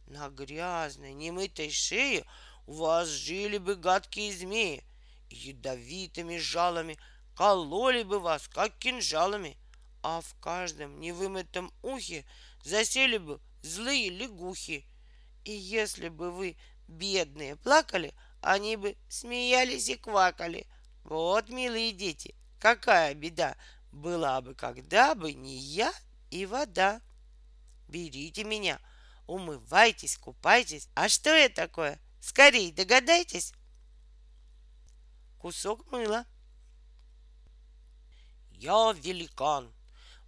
На грязной, немытой шее у вас жили бы гадкие змеи, ядовитыми жалами кололи бы вас, как кинжалами, а в каждом невымытом ухе засели бы злые лягухи. И если бы вы, бедные, плакали, они бы смеялись и квакали. Вот, милые дети, какая беда была бы, когда бы не я и вода. Берите меня, умывайтесь, купайтесь. А что это такое? Скорей догадайтесь. Кусок мыла. Я великан.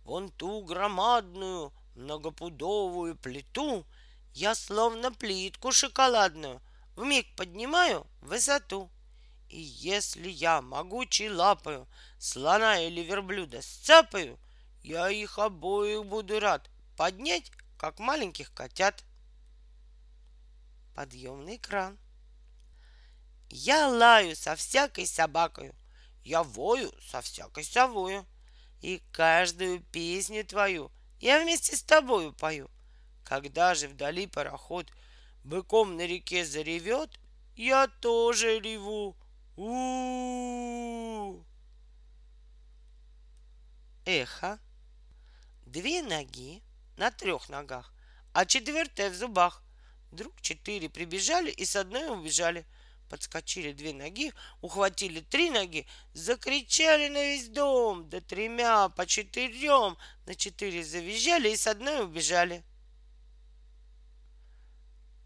Вон ту громадную многопудовую плиту я словно плитку шоколадную вмиг поднимаю в высоту. И если я могучей лапою слона или верблюда сцапаю, я их обоих буду рад поднять, как маленьких котят. Подъемный кран. Я лаю со всякой собакою, я вою со всякой совою, и каждую песню твою я вместе с тобою пою. Когда же вдали пароход быком на реке заревет, я тоже реву. у Эхо. Две ноги на трех ногах, а четвертая в зубах. Вдруг четыре прибежали и с одной убежали. Подскочили две ноги, ухватили три ноги, закричали на весь дом, да тремя по четырем на четыре завизжали и с одной убежали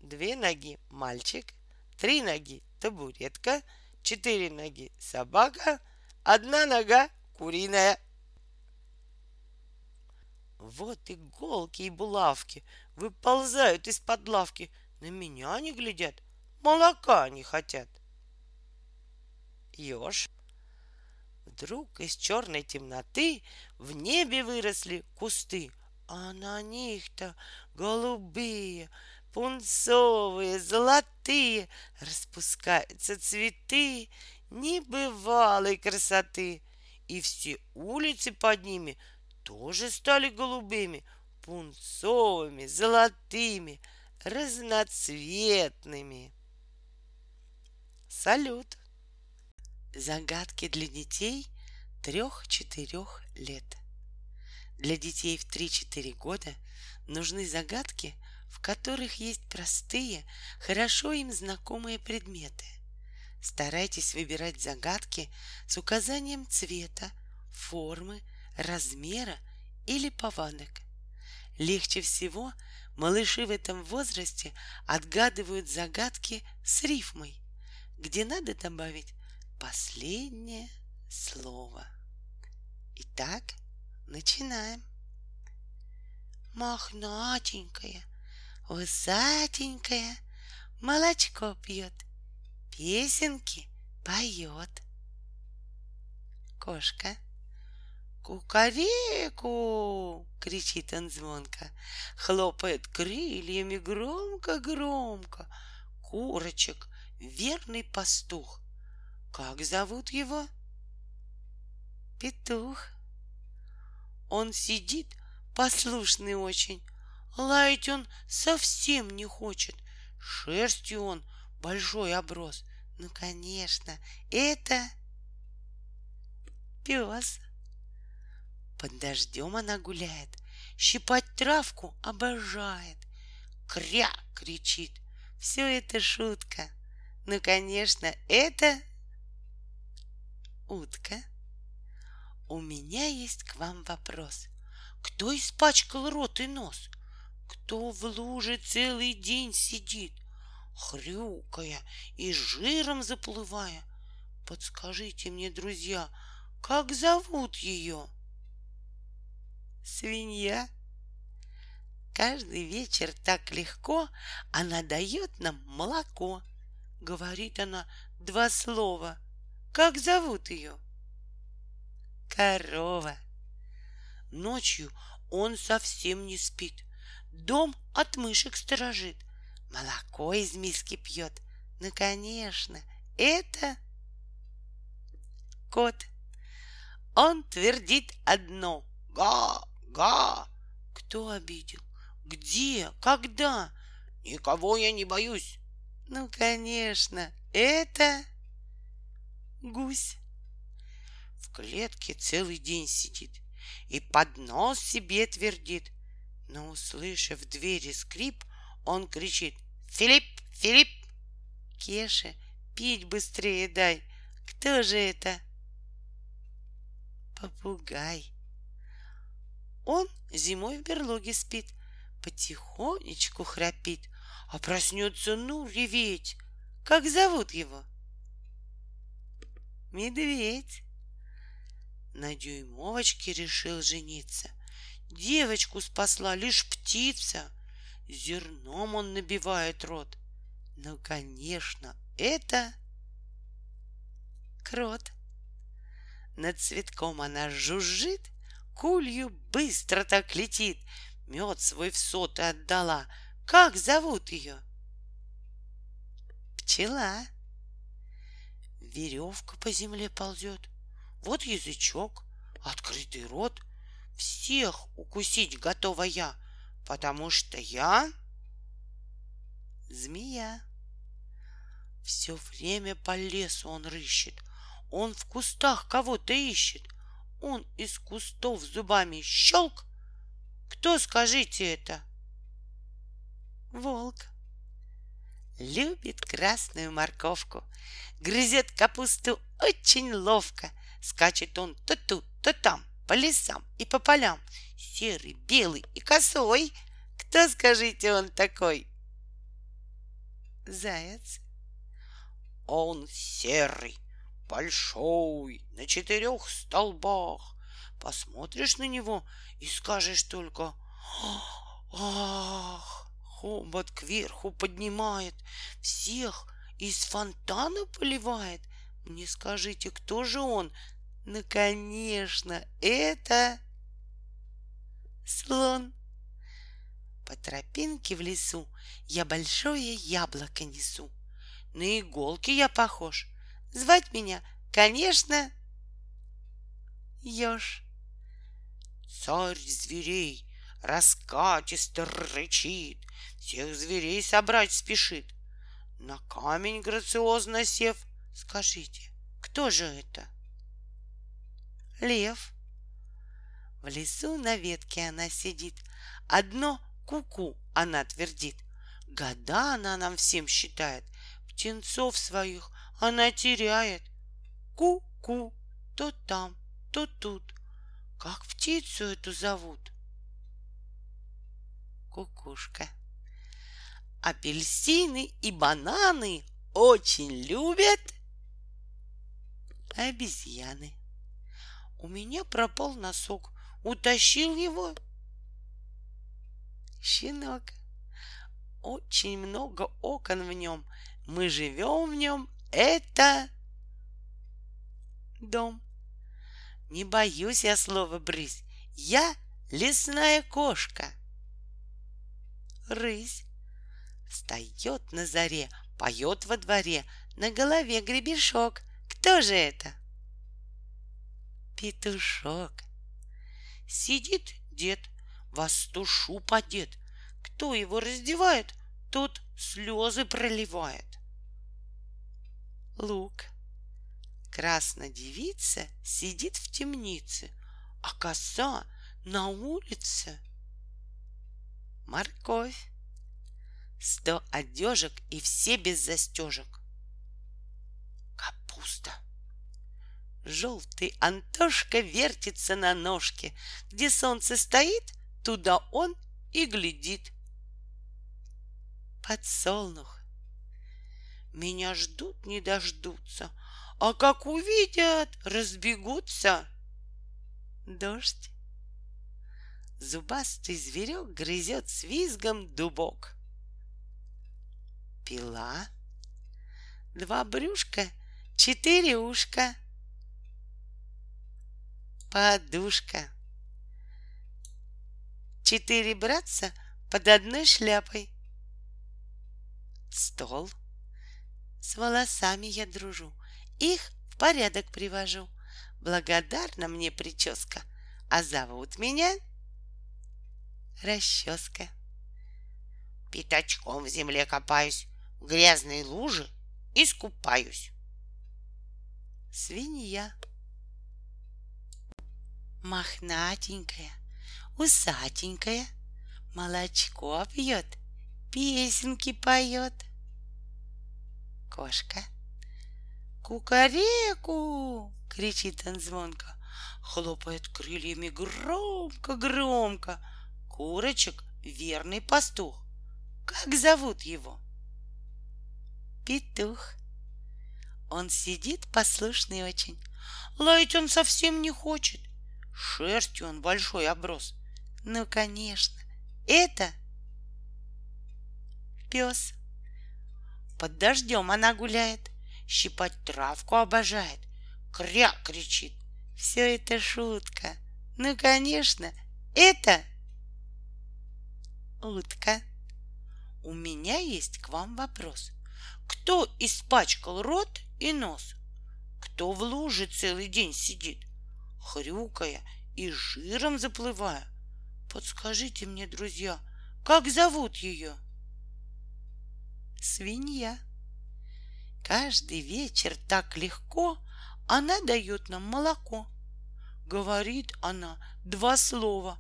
две ноги мальчик, три ноги табуретка, четыре ноги собака, одна нога куриная. Вот иголки и булавки выползают из-под лавки, на меня не глядят, молока не хотят. Ёж. Вдруг из черной темноты в небе выросли кусты, а на них-то голубые, пунцовые, золотые, распускаются цветы небывалой красоты. И все улицы под ними тоже стали голубыми, пунцовыми, золотыми, разноцветными. Салют! Загадки для детей трех-четырех лет. Для детей в 3-4 года нужны загадки – в которых есть простые, хорошо им знакомые предметы. Старайтесь выбирать загадки с указанием цвета, формы, размера или повадок. Легче всего малыши в этом возрасте отгадывают загадки с рифмой, где надо добавить последнее слово. Итак, начинаем. Мохнатенькая, усатенькая, молочко пьет, песенки поет. Кошка. Кукареку! кричит он звонко, хлопает крыльями громко-громко. Курочек, верный пастух. Как зовут его? Петух. Он сидит, послушный очень, Лаять он совсем не хочет. Шерстью он большой оброс. Ну, конечно, это пес. Под дождем она гуляет, щипать травку обожает. Кря! кричит. Все это шутка. Ну, конечно, это утка. У меня есть к вам вопрос. Кто испачкал рот и нос? Кто в луже целый день сидит, хрюкая и жиром заплывая? Подскажите мне, друзья, как зовут ее? Свинья. Каждый вечер так легко она дает нам молоко. Говорит она два слова. Как зовут ее? Корова. Ночью он совсем не спит. Дом от мышек сторожит. Молоко из миски пьет. Ну, конечно, это кот. Он твердит одно. Га, га. Кто обидел? Где? Когда? Никого я не боюсь. Ну, конечно, это гусь. В клетке целый день сидит и под нос себе твердит. Но, услышав в двери скрип, он кричит «Филипп! Филипп!» Кеша, пить быстрее дай. Кто же это? Попугай. Он зимой в берлоге спит, потихонечку храпит, а проснется, ну, реветь. Как зовут его? Медведь. На дюймовочке решил жениться. Девочку спасла лишь птица. Зерном он набивает рот. Ну, конечно, это крот. Над цветком она жужжит, кулью быстро так летит, мед свой в соты отдала. Как зовут ее? Пчела. Веревка по земле ползет. Вот язычок, открытый рот. Всех укусить готова я, потому что я змея. Все время по лесу он рыщет, он в кустах кого-то ищет. Он из кустов зубами щелк. Кто, скажите это? Волк. Любит красную морковку. Грызет капусту очень ловко. Скачет он то тут, то там, по лесам и по полям. Серый, белый и косой. Кто, скажите, он такой? Заяц. Он серый, большой, на четырех столбах. Посмотришь на него и скажешь только «Ах!» Хобот кверху поднимает, всех из фонтана поливает. Мне скажите, кто же он? Ну, конечно, это слон. По тропинке в лесу я большое яблоко несу. На иголки я похож. Звать меня, конечно, еж. Царь зверей раскатисто рычит, Всех зверей собрать спешит. На камень грациозно сев, Скажите, кто же это? Лев. В лесу на ветке она сидит, Одно куку -ку она твердит. Года она нам всем считает, Птенцов своих она теряет. Ку-ку, то там, то тут. Как птицу эту зовут? Кукушка. Апельсины и бананы очень любят обезьяны. У меня пропал носок. Утащил его щенок. Очень много окон в нем. Мы живем в нем. Это дом. Не боюсь я слова брысь. Я лесная кошка. Рысь встает на заре, поет во дворе, на голове гребешок. Кто же это? Петушок. Сидит дед, востушу подет. Кто его раздевает, тот слезы проливает. Лук. Красная девица сидит в темнице, а коса на улице. Морковь. Сто одежек и все без застежек. Капуста. Желтый Антошка вертится на ножке. Где солнце стоит, туда он и глядит. подсолнух. Меня ждут, не дождутся, а как увидят, разбегутся. Дождь. Зубастый зверек грызет с визгом дубок. Пила. Два брюшка, четыре ушка. Подушка. Четыре братца под одной шляпой. Стол. С волосами я дружу, их в порядок привожу. Благодарна мне прическа, а зовут меня расческа. Пятачком в земле копаюсь, в грязной луже искупаюсь. Свинья. Мохнатенькая, усатенькая, молочко пьет, песенки поет. Кошка. Кукареку! кричит он звонко, хлопает крыльями громко-громко. Курочек верный пастух. Как зовут его? Петух. Он сидит послушный очень. Лаять он совсем не хочет. Шерстью он большой оброс. Ну, конечно, это пес. Под дождем она гуляет, щипать травку обожает, кря кричит. Все это шутка. Ну, конечно, это утка. У меня есть к вам вопрос. Кто испачкал рот и нос? Кто в луже целый день сидит, хрюкая и жиром заплывая? Подскажите мне, друзья, как зовут ее? Свинья. Каждый вечер так легко она дает нам молоко. Говорит она два слова.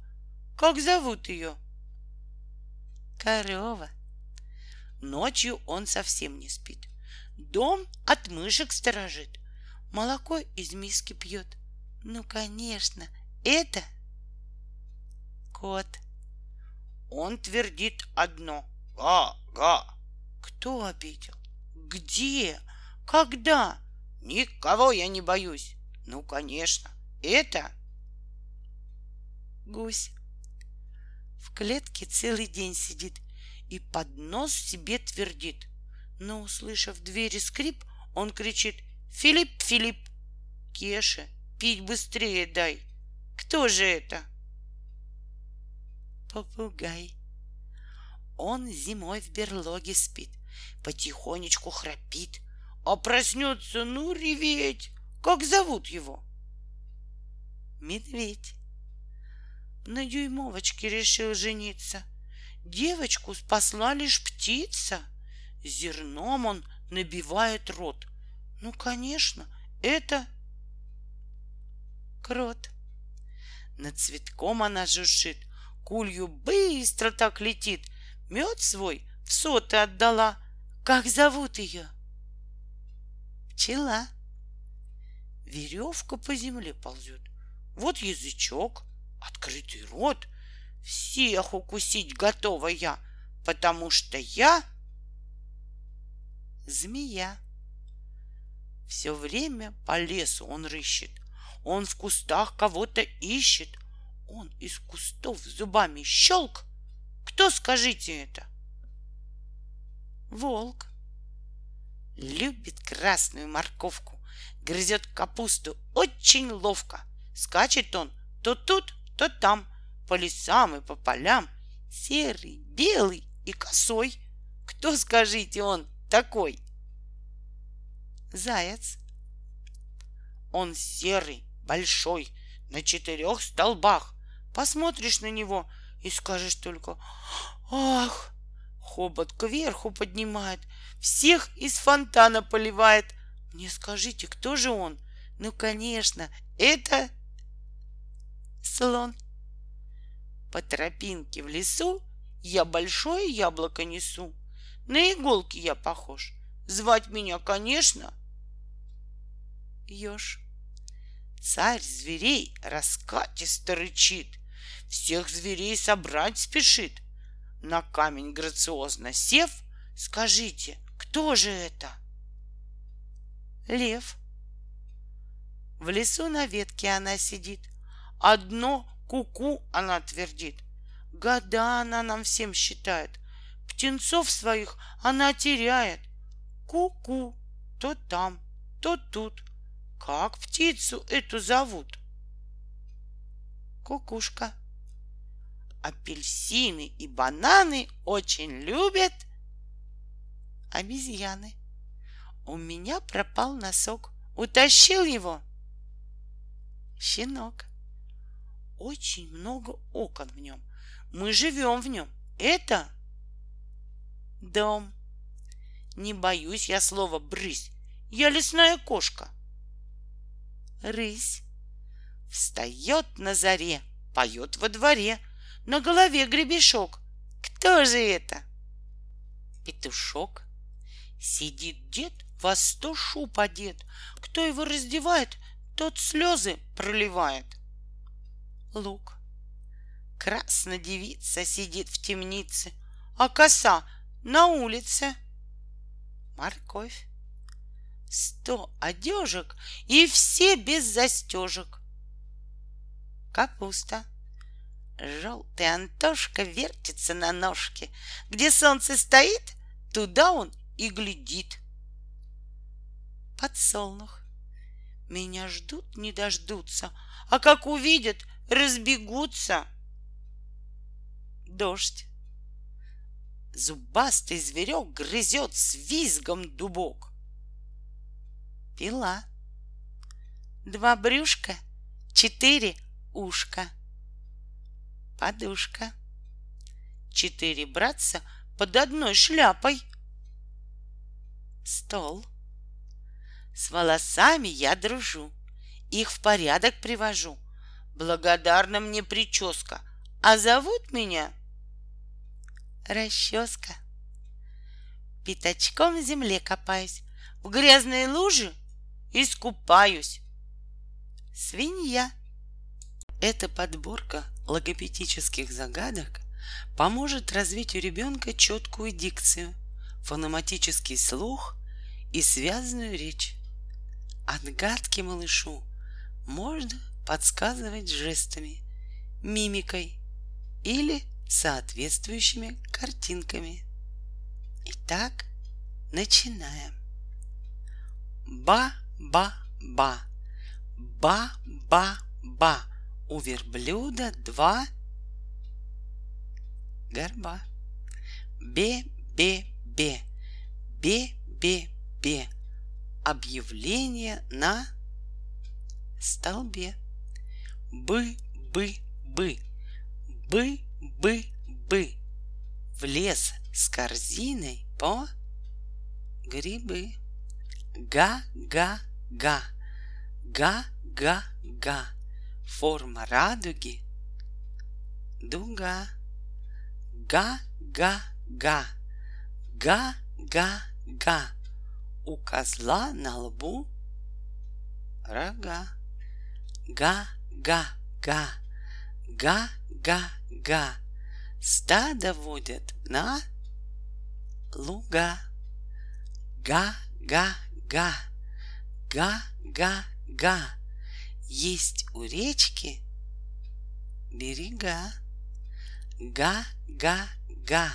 Как зовут ее? Корова. Ночью он совсем не спит. Дом от мышек сторожит. Молоко из миски пьет. Ну, конечно, это кот. Он твердит одно. Га-га. Кто обидел? Где? Когда? Никого я не боюсь. Ну, конечно, это гусь. В клетке целый день сидит и под нос себе твердит. Но, услышав двери скрип, он кричит «Филипп, Филипп!» «Кеша, пить быстрее дай!» «Кто же это?» Попугай. Он зимой в берлоге спит, потихонечку храпит, а проснется, ну, реветь. Как зовут его? Медведь. На дюймовочке решил жениться. Девочку спасла лишь птица. Зерном он набивает рот. Ну, конечно, это крот. Над цветком она жужжит, кулью быстро так летит. Мед свой в соты отдала. Как зовут ее? пчела. Веревка по земле ползет. Вот язычок, открытый рот. Всех укусить готова я, потому что я змея. Все время по лесу он рыщет. Он в кустах кого-то ищет. Он из кустов зубами щелк. Кто, скажите это? Волк любит красную морковку, грызет капусту очень ловко. Скачет он то тут, то там, по лесам и по полям, серый, белый и косой. Кто, скажите, он такой? Заяц. Он серый, большой, на четырех столбах. Посмотришь на него и скажешь только «Ах!» Хобот кверху поднимает, всех из фонтана поливает. Мне скажите, кто же он? Ну, конечно, это слон. По тропинке в лесу я большое яблоко несу. На иголки я похож. Звать меня, конечно, еж. Царь зверей раскатисто рычит, Всех зверей собрать спешит — на камень грациозно сев, Скажите, кто же это? Лев. В лесу на ветке она сидит. Одно куку -ку она твердит. Года она нам всем считает. Птенцов своих она теряет. Ку-ку, то там, то тут. Как птицу эту зовут? Кукушка. Апельсины и бананы очень любят обезьяны. У меня пропал носок. Утащил его. Щенок. Очень много окон в нем. Мы живем в нем. Это дом. Не боюсь я слова брысь. Я лесная кошка. Рысь встает на заре, поет во дворе, на голове гребешок. Кто же это? Петушок. Сидит дед, во сто шуб одет. Кто его раздевает, тот слезы проливает. Лук. Красная девица сидит в темнице, а коса на улице. Морковь. Сто одежек и все без застежек. Капуста. Желтый Антошка вертится на ножке. Где солнце стоит, туда он и глядит. Подсолнух. Меня ждут, не дождутся, а как увидят, разбегутся. Дождь. Зубастый зверек грызет с визгом дубок. Пила. Два брюшка, четыре ушка. Подушка. Четыре братца под одной шляпой. Стол. С волосами я дружу, их в порядок привожу. Благодарна мне прическа, а зовут меня расческа. Пятачком в земле копаюсь, в грязной луже искупаюсь. Свинья. Эта подборка логопедических загадок поможет развить у ребенка четкую дикцию, фономатический слух и связанную речь. Отгадки малышу можно подсказывать жестами, мимикой или соответствующими картинками. Итак, начинаем. Ба-ба-ба, ба-ба-ба. У верблюда два горба. Бе-бе-бе, бе-бе-бе. Объявление на столбе. Бы-бы-бы, бы бы-бы в лес с корзиной по грибы. Га-га-га, га-га-га, форма радуги, дуга. Га-га-га, га-га-га, у козла на лбу рога. Га-га-га, га-га-га, стадо водят на луга. Га-га-га, га-га-га, есть у речки берега. Га-га-га,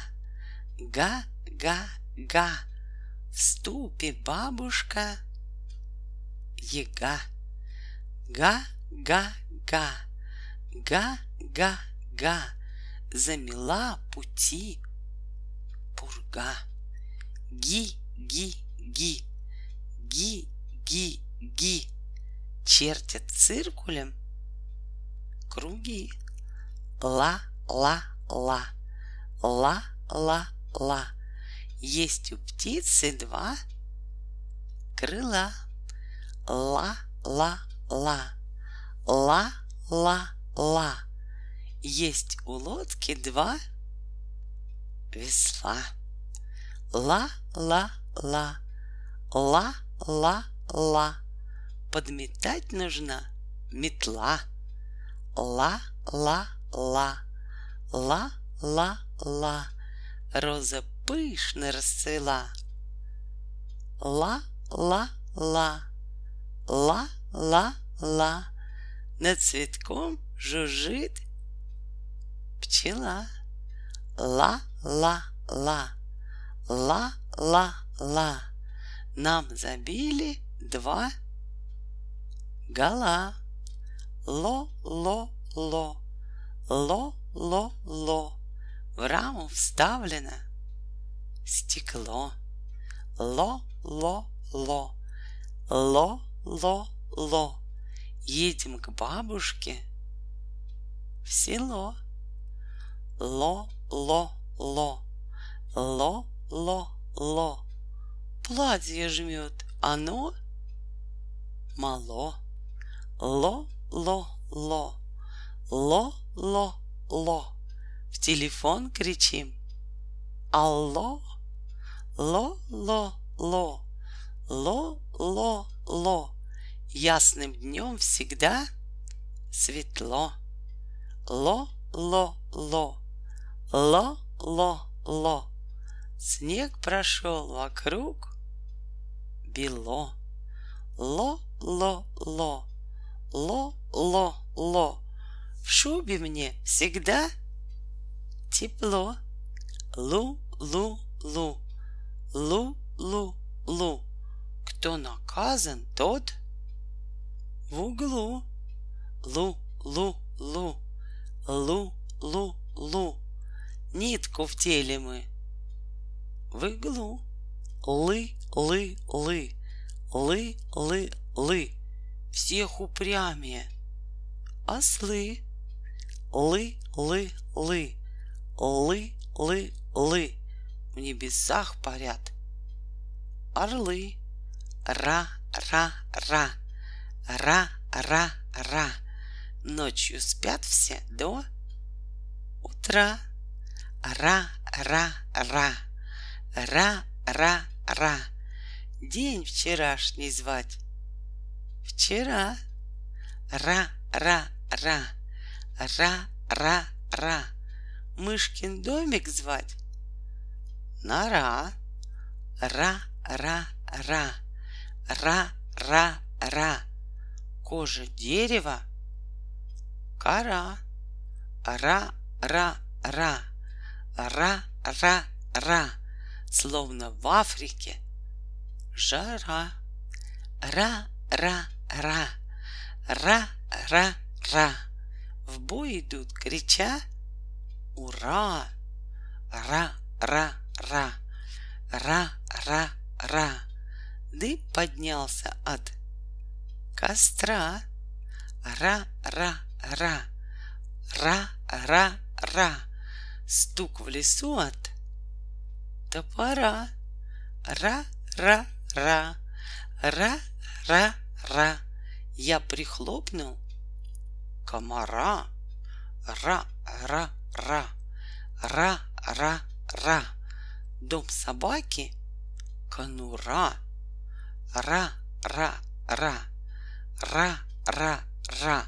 га-га-га, в ступе бабушка яга. Га-га-га, га-га-га, замела пути пурга. Ги-ги-ги, ги-ги-ги, чертят циркулем. Круги. Ла-ла-ла, ла-ла-ла, есть у птицы два крыла. Ла-ла-ла, ла-ла-ла, есть у лодки два весла. Ла-ла-ла, ла-ла-ла, подметать нужна метла. Ла-ла-ла, ла-ла-ла, роза пышно расцвела. Ла-ла-ла, ла-ла-ла, над цветком жужжит пчела. Ла-ла-ла, ла-ла-ла, нам забили два гола. Ло-ло-ло, ло-ло-ло, в раму вставлено стекло. Ло-ло-ло, ло-ло-ло, едем к бабушке в село. Ло-ло-ло, ло-ло-ло, платье жмет, оно мало. Ло-ло-ло, ло-ло-ло, в телефон кричим. Алло, ло-ло-ло, ло-ло-ло, ясным днем всегда светло. Ло-ло-ло, ло-ло-ло, снег прошел вокруг, бело. Ло-ло-ло, ло-ло-ло, в шубе мне всегда тепло. Лу-лу-лу, лу-лу-лу, кто наказан, тот в углу. Лу-лу-лу, лу-лу-лу, нитку в теле мы в иглу. Лы-лы-лы, лы-лы-лы, всех упрямее ослы. Лы-лы-лы, лы-лы-лы, в небесах парят орлы. Ра-ра-ра, ра-ра-ра, ночью спят все до утра. Ра-ра-ра, ра-ра-ра, день вчерашний звать. Вчера. Ра-ра-ра, ра-ра-ра, мышкин домик звать. Нора. Ра-ра-ра, ра-ра-ра, кожа дерева. Кора. Ра-ра-ра, ра-ра-ра, словно в Африке жара. Ра-ра-ра, ра-ра-ра, в бой идут, крича «Ура!» Ра-ра-ра, ра-ра-ра, дым поднялся от костра. Ра-ра-ра, ра-ра-ра, стук в лесу от топора. Ра-ра-ра, ра-ра-ра, я прихлопнул. Комара. Ра-ра-ра, ра-ра-ра, дом собаки. Конура. Ра-ра-ра, ра-ра-ра,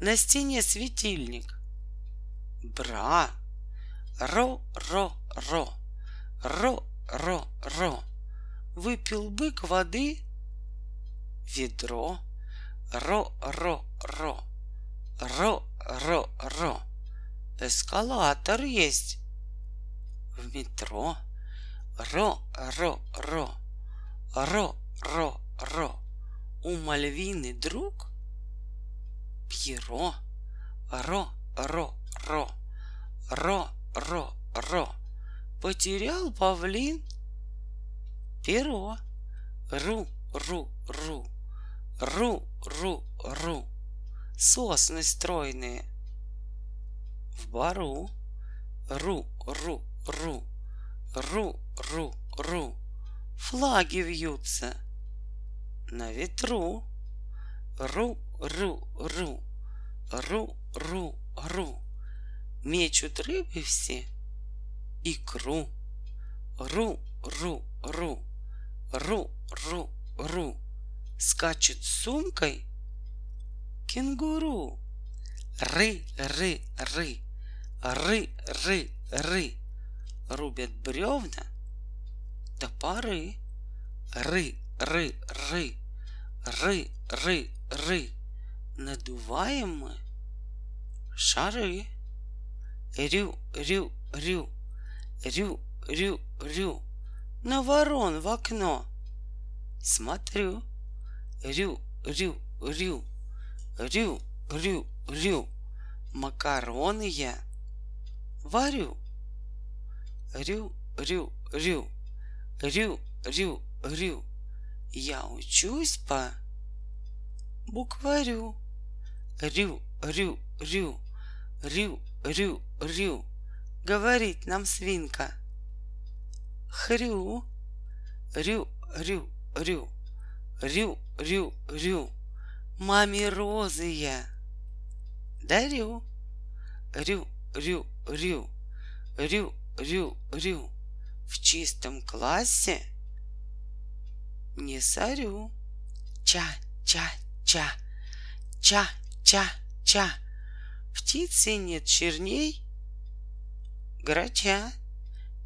на стене светильник. Бра, ро-ро-ро, ро-ро-ро, выпил бык воды, ведро, ро-ро-ро, ро-ро-ро, эскалатор есть. В метро, ро-ро-ро, ро-ро-ро, у Мальвины друг? Пьеро, ро-ро-ро, ро-ро-ро, потерял павлин? Перо, ру-ру-ру, ру-ру-ру, сосны стройные. В бару, ру-ру-ру, ру-ру-ру, флаги вьются. На ветру, ру-ру-ру, ру-ру-ру, мечут рыбы все. Икру, ру-ру-ру, ру-ру-ру, скачет с сумкой кенгуру, ры-ры-ры, ры-ры-ры, рубят бревна топоры. Ры, ры, ры, ры, ры, ры. Надуваем мы шары. Рю, рю, рю, рю, рю, рю. На ворон в окно смотрю. Рю, рю, рю, рю, рю, рю. Макароны я варю. Рю, рю, рю, рю, рю, рю. Я учусь по букварю. Рю, рю, рю, рю, рю, рю. Говорит нам свинка. Хрю, рю, рю, рю, рю, рю, рю. Маме розы я дарю. Рю, рю, рю, рю, рю, рю. В чистом классе не сорю. Ча, ча, ча, ча, ча, ча. Птицы нет черней, грача.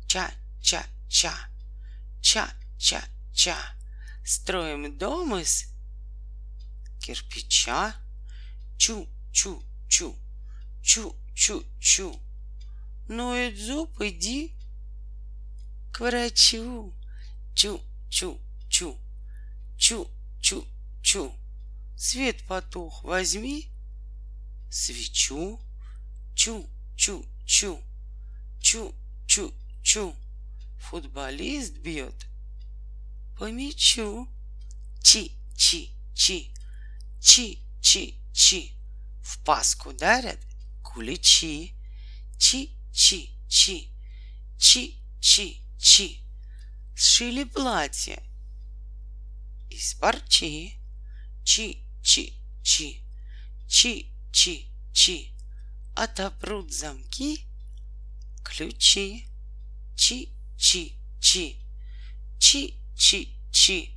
Ча, ча, ча, ча, ча, ча. Строим дом из кирпича. Чу, чу, чу, чу, чу, чу. Ноет зуб, иди к врачу. Чу, чу, чу, чу, чу, чу. Свет потух, возьми свечу. Чу, чу, чу, чу, чу, чу. Футболист бьет по мячу. Чи, чи, чи, чи, чи, чи. В паску дарят куличи. Чи, чи, чи, чи, чи, чи. Сшили платье из парчи. Чи, чи, чи, чи, чи, чи. Отопрут замки, ключи. Чи, чи, чи, чи, чи, чи.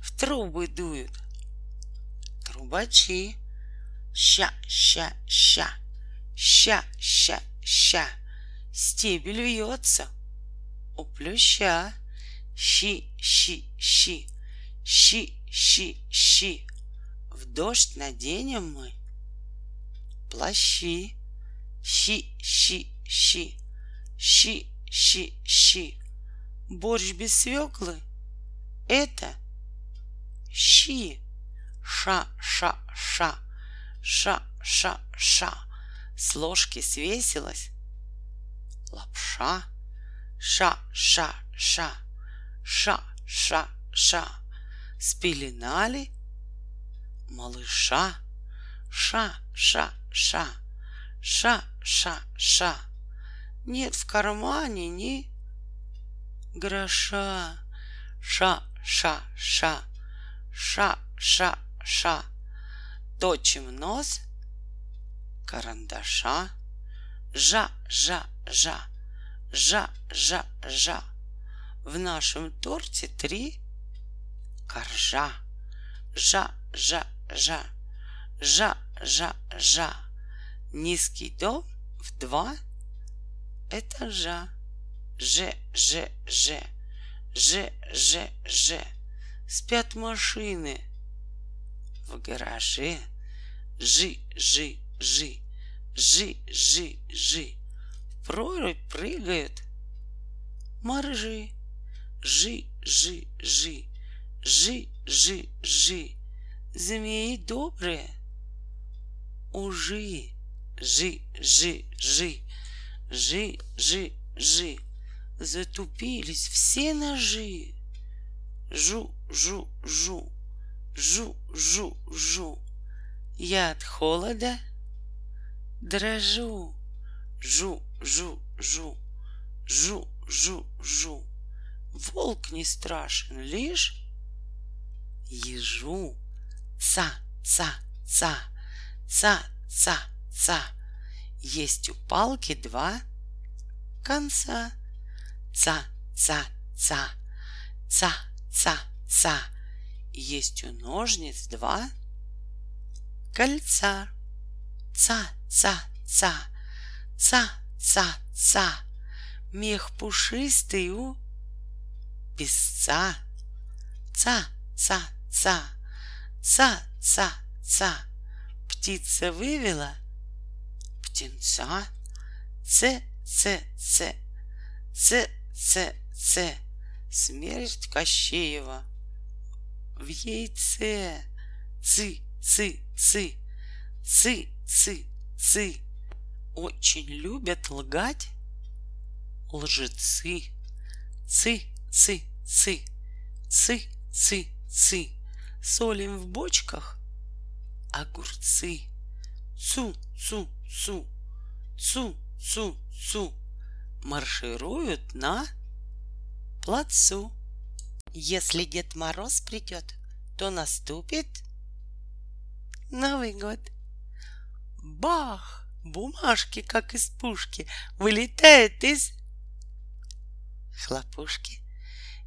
В трубы дуют трубачи. Ща, ща, ща, ща, ща, ща. Стебель вьется у плюща. Щи, щи, щи, щи, щи, щи. В дождь наденем мы плащи. Щи, щи, щи, щи, щи, щи. Борщ без свеклы — это щи. Ша, ша, ша, ша, ша, ша. С ложки свесилась лапша. Ша, ша, ша, ша, ша, ша. Спеленали малыша. Ша, ша, ша, ша, ша, ша. Нет в кармане ни гроша. Ша, ша, ша, ша, ша, ша. Точим нос карандаша. Жа, жа, жа, жа, жа, жа. В нашем торте три коржа. Жа, жа, жа, жа, жа, жа. Низкий дом в два этажа. Ж, Ж, Ж, Ж. Спят машины в гараже. Жи, жи, жи, жи, жи, жи. В прорубь прыгают моржи. Жи, жи, жи, жи, жи, жи. Змеи добрые, ужи, жи, жи, жи, жи, жи, жи. Затупились все ножи. Жу, жу, жу, жу, жу, жу. Я от холода дрожу. Жу, жу, жу, жу, жу, жу. Волк не страшен, лишь ежу. Ца, ца, ца, ца, ца, ца. Есть у палки два конца. Ца, ца, ца, ца, ца, ца. Есть у ножниц два кольца. Ца, ца, ца, ца, ца, ца. Мех пушистый у песца. Ца, ца, ца, ца, ца, ца. Птица вывела птенца. Ц, ц, ц, ц, ц, ц. Смерть Кощеева в яйце. Цы, цы, цы, цы, цы, цы. Очень любят лгать лжецы. Цы, цы, цы, цы, цы, цы. Солим в бочках огурцы. Цу, цу, цу, цу, цу, цу. Маршируют на плацу. Если Дед Мороз придет, то наступит Новый год. Бах! Бумажки, как из пушки, вылетают из хлопушки.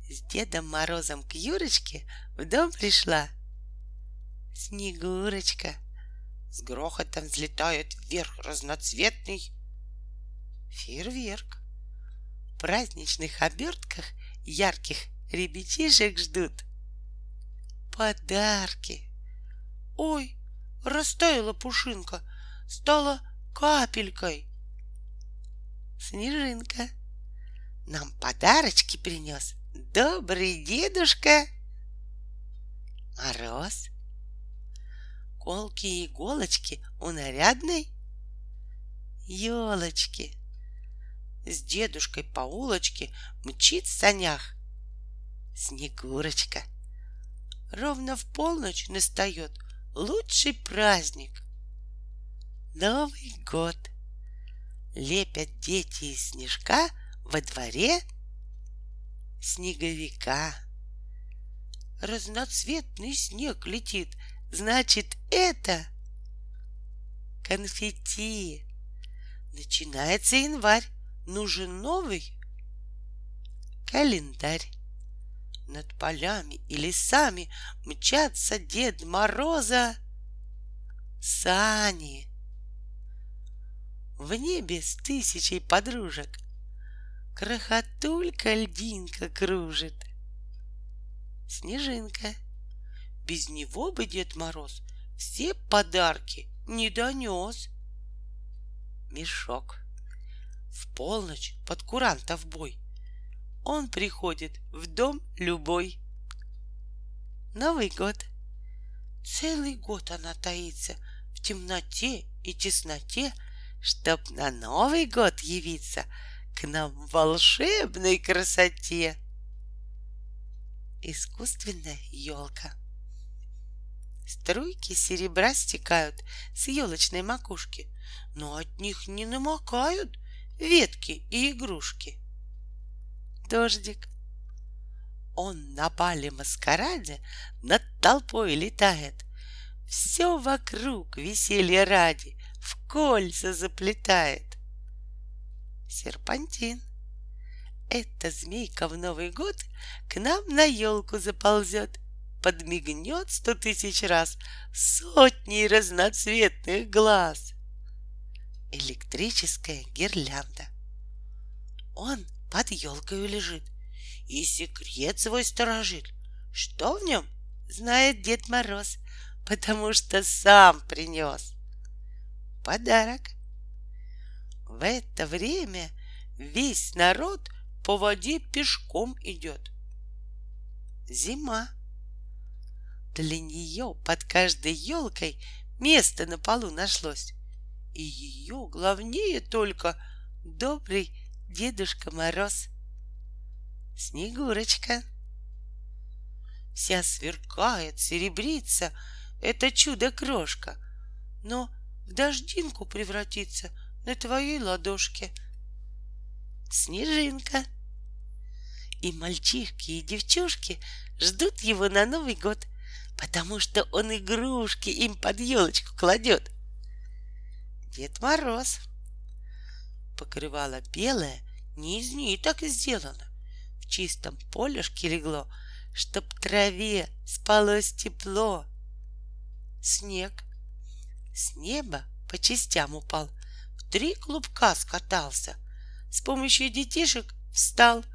С Дедом Морозом к Юрочке в дом пришла Снегурочка. С грохотом взлетает вверх разноцветный фейерверк. Праздничных обертках ярких ребятишек ждут подарки. Ой, растаяла пушинка, стала капелькой. Снежинка нам подарочки принес добрый дедушка Мороз. Колки и иголочки у нарядной елочки. С дедушкой по улочке мчит в санях Снегурочка. Ровно в полночь настает лучший праздник — Новый год. Лепят дети из снежка во дворе снеговика. Разноцветный снег летит, значит, это конфетти. Начинается январь, нужен новый календарь. Над полями и лесами мчатся Дед Мороза сани. В небе с тысячей подружек Крохотулька льдинка кружит. Снежинка. Без него бы Дед Мороз все подарки не донес. Мешок. В полночь под курантов бой он приходит в дом любой. Новый год. Целый год она таится в темноте и тесноте, чтоб на Новый год явиться к нам в волшебной красоте. Искусственная елка. Струйки серебра стекают с елочной макушки, но от них не намокают ветки и игрушки дождик. Он на бале маскараде над толпой летает, Все вокруг веселье ради в кольца заплетает. Серпантин. Эта змейка в Новый год к нам на елку заползет, подмигнет сто тысяч раз сотней разноцветных глаз. Электрическая гирлянда. Он под елкой лежит и секрет свой сторожит. Что в нем, знает Дед Мороз, потому что сам принес. Подарок. В это время весь народ по воде пешком идет. Зима. Для нее под каждой елкой место на полу нашлось. И ее главнее только добрый Дедушка Мороз, Снегурочка. Вся сверкает, серебрится, это чудо-крошка, но в дождинку превратится на твоей ладошке. Снежинка. И мальчишки, и девчушки ждут его на Новый год, потому что он игрушки им под елочку кладет. Дед Мороз — покрывало белое, не из ниток сделано. В чистом полюшке легло, чтоб траве спалось тепло. Снег с неба по частям упал, в три клубка скатался, с помощью детишек встал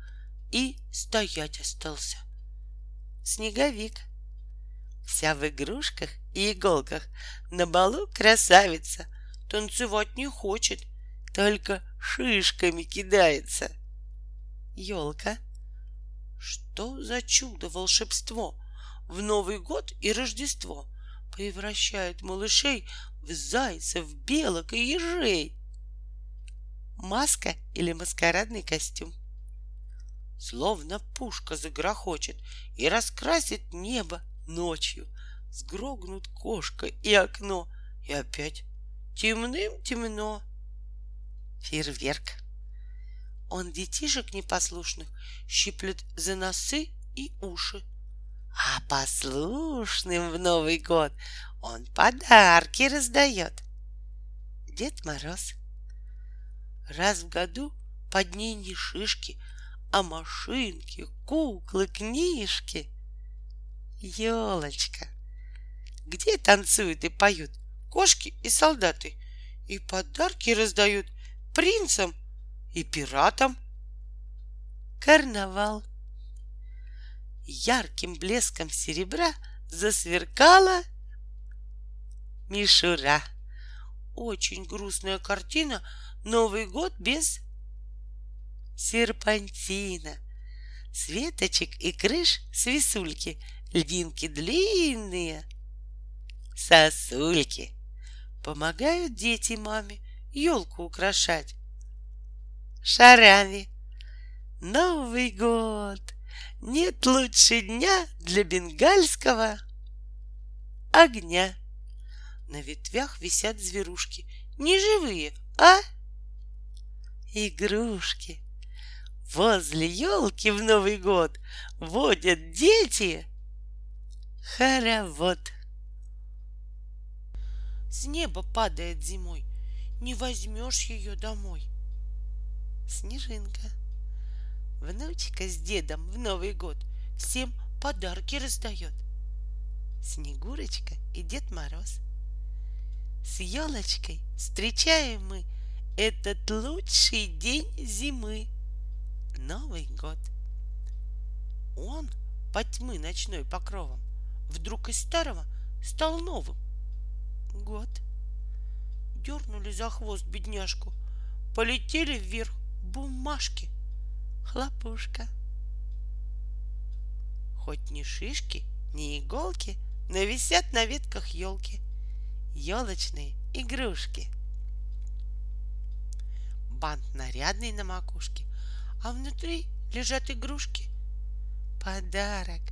и стоять остался. Снеговик. Вся в игрушках и иголках, на балу красавица, танцевать не хочет, только шишками кидается. Елка. Что за чудо волшебство в Новый год и Рождество превращает малышей в зайцев, белок и ежей? Маска или маскарадный костюм? Словно пушка загрохочет и раскрасит небо ночью. Сгрогнут кошка и окно, и опять темным темно. Фейерверк. Он детишек непослушных щиплет за носы и уши. А послушным в Новый год он подарки раздает. Дед Мороз. Раз в году под ней не шишки, а машинки, куклы, книжки. Елочка. Где танцуют и поют кошки и солдаты, и подарки раздают принцам и пиратам. Карнавал. Ярким блеском серебра засверкала мишура. Очень грустная картина Новый год без серпантина, светочек и крыш свисульки, льдинки длинные, сосульки. Помогают дети маме елку украшать. Шарами. Новый год! Нет лучше дня для бенгальского огня. На ветвях висят зверушки, не живые, а игрушки. Возле елки в Новый год водят дети хоровод. С неба падает зимой, не возьмешь ее домой. Снежинка. Внучка с дедом в Новый год всем подарки раздает. Снегурочка и Дед Мороз. С елочкой встречаем мы этот лучший день зимы. Новый год. Он под тьмы ночной покровом вдруг из старого стал новым. Год. Дернули за хвост бедняжку, полетели вверх бумажки, хлопушка. Хоть ни шишки, ни иголки, но висят на ветках елки. Елочные игрушки. Бант нарядный на макушке, а внутри лежат игрушки. Подарок.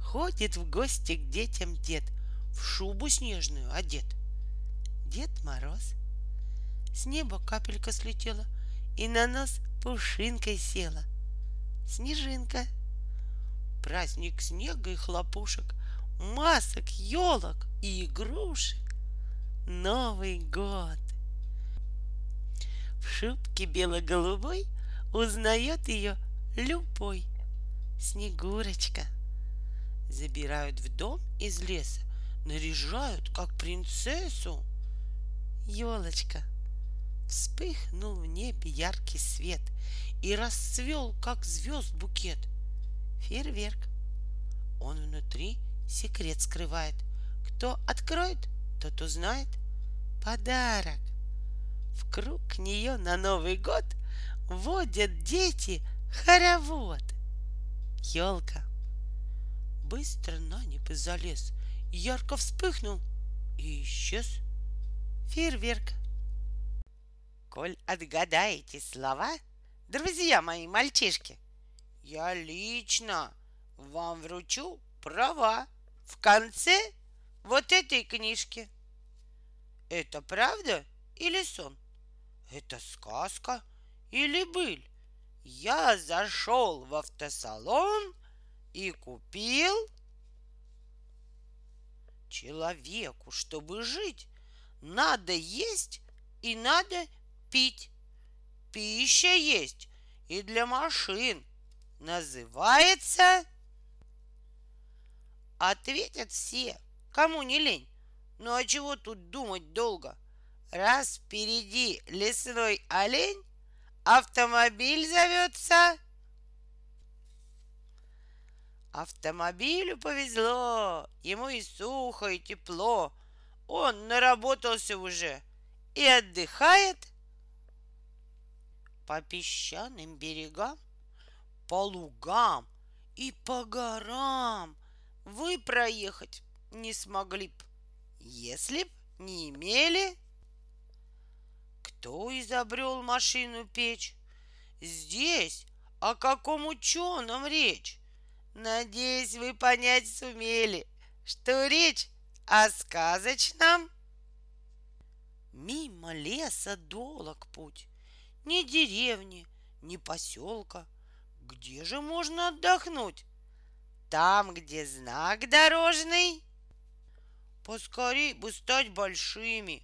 Ходит в гости к детям дед, в шубу снежную одет. Дед Мороз. С неба капелька слетела и на нос пушинкой села. Снежинка. Праздник снега и хлопушек, масок, елок и игрушек. Новый год. В шубке бело-голубой узнает ее любой. Снегурочка. Забирают в дом из леса, наряжают, как принцессу. Елочка. Вспыхнул в небе яркий свет И расцвел, как звезд букет. Фейерверк. Он внутри секрет скрывает. Кто откроет, тот узнает. Подарок. В круг нее на Новый год Водят дети хоровод. Елка. Быстро на небо залез, Ярко вспыхнул и исчез. Фейерверк. Коль отгадаете слова, друзья мои мальчишки, я лично вам вручу права в конце вот этой книжки. Это правда или сон? Это сказка или быль? Я зашел в автосалон и купил человеку, чтобы жить, надо есть и надо пить. Пища есть и для машин. Называется... Ответят все, кому не лень. Ну а чего тут думать долго? Раз впереди лесной олень, автомобиль зовется? Автомобилю повезло, ему и сухо, и тепло. Он наработался уже и отдыхает по песчаным берегам, по лугам и по горам. Вы проехать не смогли б, если б не имели кто изобрел машину печь? Здесь о каком ученом речь? Надеюсь, вы понять сумели, что речь о сказочном. Мимо леса долог путь, ни деревни, ни поселка. Где же можно отдохнуть? Там, где знак дорожный. Поскорей бы стать большими,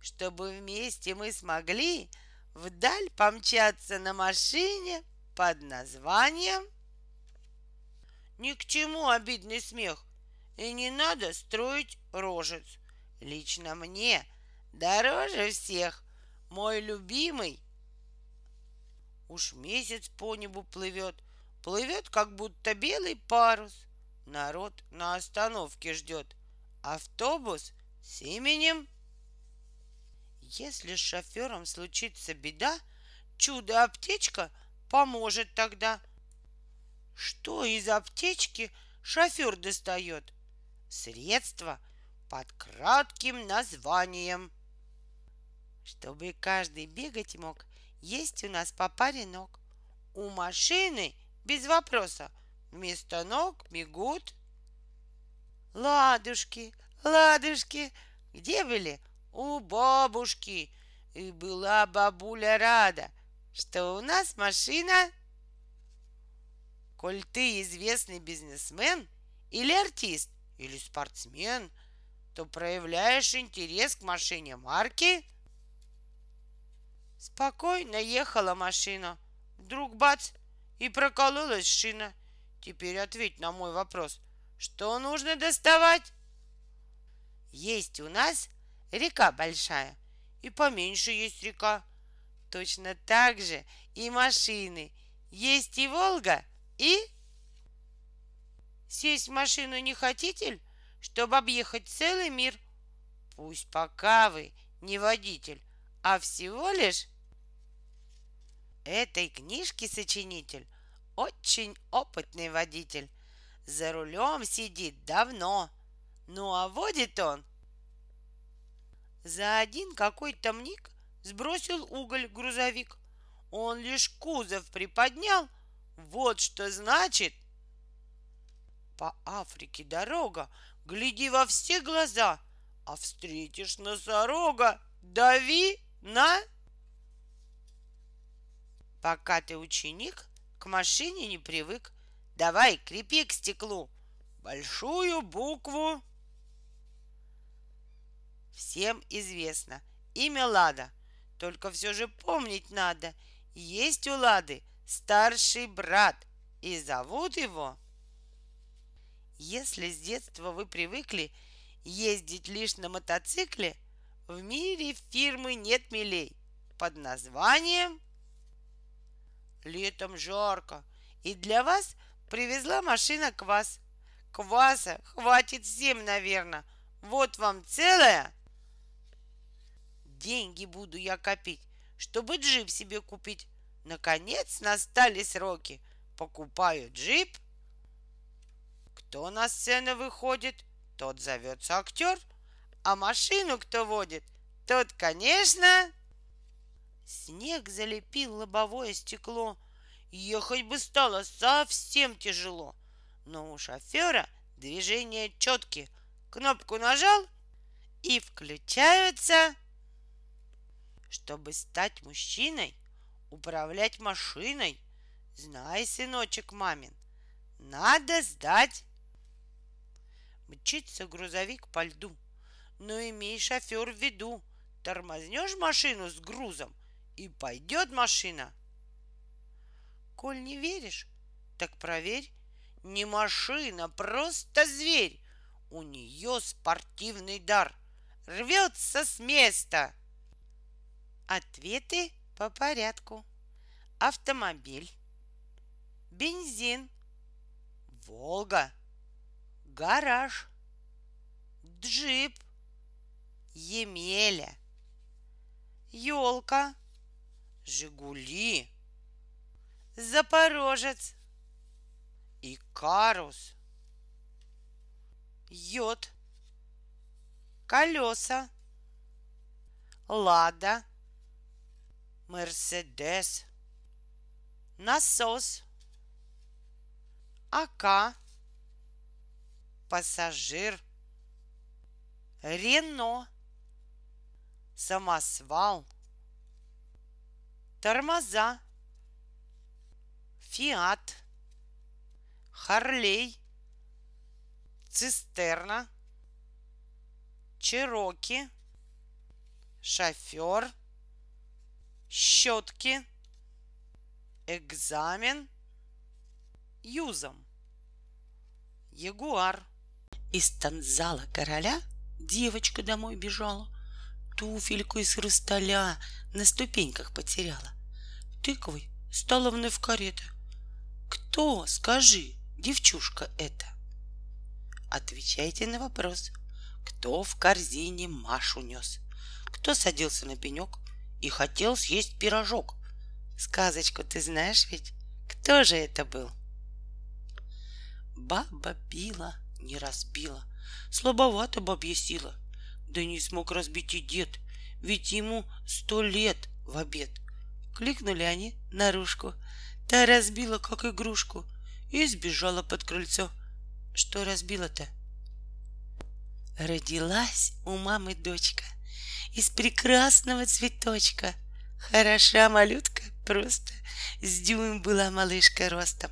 чтобы вместе мы смогли вдаль помчаться на машине под названием Ни к чему обидный смех, и не надо строить рожец. Лично мне дороже всех мой любимый. Уж месяц по небу плывет, плывет, как будто белый парус. Народ на остановке ждет. Автобус с именем если с шофером случится беда, чудо-аптечка поможет тогда. Что из аптечки шофер достает? Средство под кратким названием. Чтобы каждый бегать мог, есть у нас по паре ног. У машины без вопроса вместо ног бегут ладушки, ладушки. Где были? у бабушки. И была бабуля рада, что у нас машина. Коль ты известный бизнесмен или артист, или спортсмен, то проявляешь интерес к машине марки. Спокойно ехала машина. Вдруг бац, и прокололась шина. Теперь ответь на мой вопрос. Что нужно доставать? Есть у нас река большая, и поменьше есть река. Точно так же и машины. Есть и Волга, и... Сесть в машину не хотите, чтобы объехать целый мир? Пусть пока вы не водитель, а всего лишь этой книжки сочинитель очень опытный водитель. За рулем сидит давно, ну а водит он за один какой-то миг сбросил уголь грузовик. Он лишь кузов приподнял. Вот что значит. По Африке дорога, гляди во все глаза, а встретишь носорога, дави на... Пока ты ученик, к машине не привык. Давай, крепи к стеклу большую букву Всем известно. Имя Лада. Только все же помнить надо. Есть у Лады старший брат. И зовут его... Если с детства вы привыкли ездить лишь на мотоцикле, в мире фирмы нет милей под названием Летом жарко, и для вас привезла машина квас. Кваса хватит всем, наверное. Вот вам целая деньги буду я копить, чтобы джип себе купить. Наконец настали сроки. Покупаю джип. Кто на сцену выходит, тот зовется актер. А машину кто водит, тот, конечно... Снег залепил лобовое стекло. Ехать бы стало совсем тяжело. Но у шофера движения четкие. Кнопку нажал и включаются чтобы стать мужчиной, управлять машиной, знай, сыночек мамин, надо сдать. Мчится грузовик по льду, но имей шофер в виду, тормознешь машину с грузом, и пойдет машина. Коль не веришь, так проверь, не машина, просто зверь. У нее спортивный дар, рвется с места — Ответы по порядку. автомобиль, бензин, Волга, гараж, джип, Емеля, елка, Жигули, Запорожец, Икарус, Йод, колеса, Лада, Мерседес, насос, АК, пассажир, Рено, самосвал, тормоза, Фиат, Харлей, цистерна, Чероки, шофер, щетки, экзамен, юзом, ягуар. Из танзала короля девочка домой бежала, туфельку из хрусталя на ступеньках потеряла. Тыквой стала вновь карета. Кто, скажи, девчушка это? Отвечайте на вопрос. Кто в корзине Машу нес? Кто садился на пенек и хотел съесть пирожок? Сказочку ты знаешь ведь? Кто же это был? Баба била, не разбила, слабовато бабья сила. Да не смог разбить и дед, ведь ему сто лет в обед. Кликнули они наружку, та разбила, как игрушку, и сбежала под крыльцо. Что разбила-то? Родилась у мамы дочка из прекрасного цветочка. Хороша малютка просто, с дюйм была малышка ростом.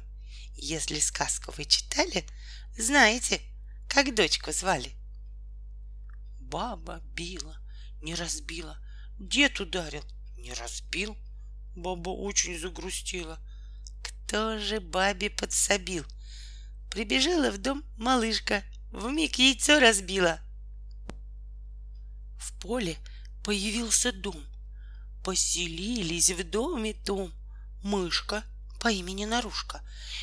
Если сказку вы читали, знаете, как дочку звали? Баба била, не разбила, дед ударил, не разбил. Баба очень загрустила. Кто же бабе подсобил? Прибежала в дом малышка, вмиг яйцо разбила. В поле появился дом. Поселились в доме том мышка по имени Нарушка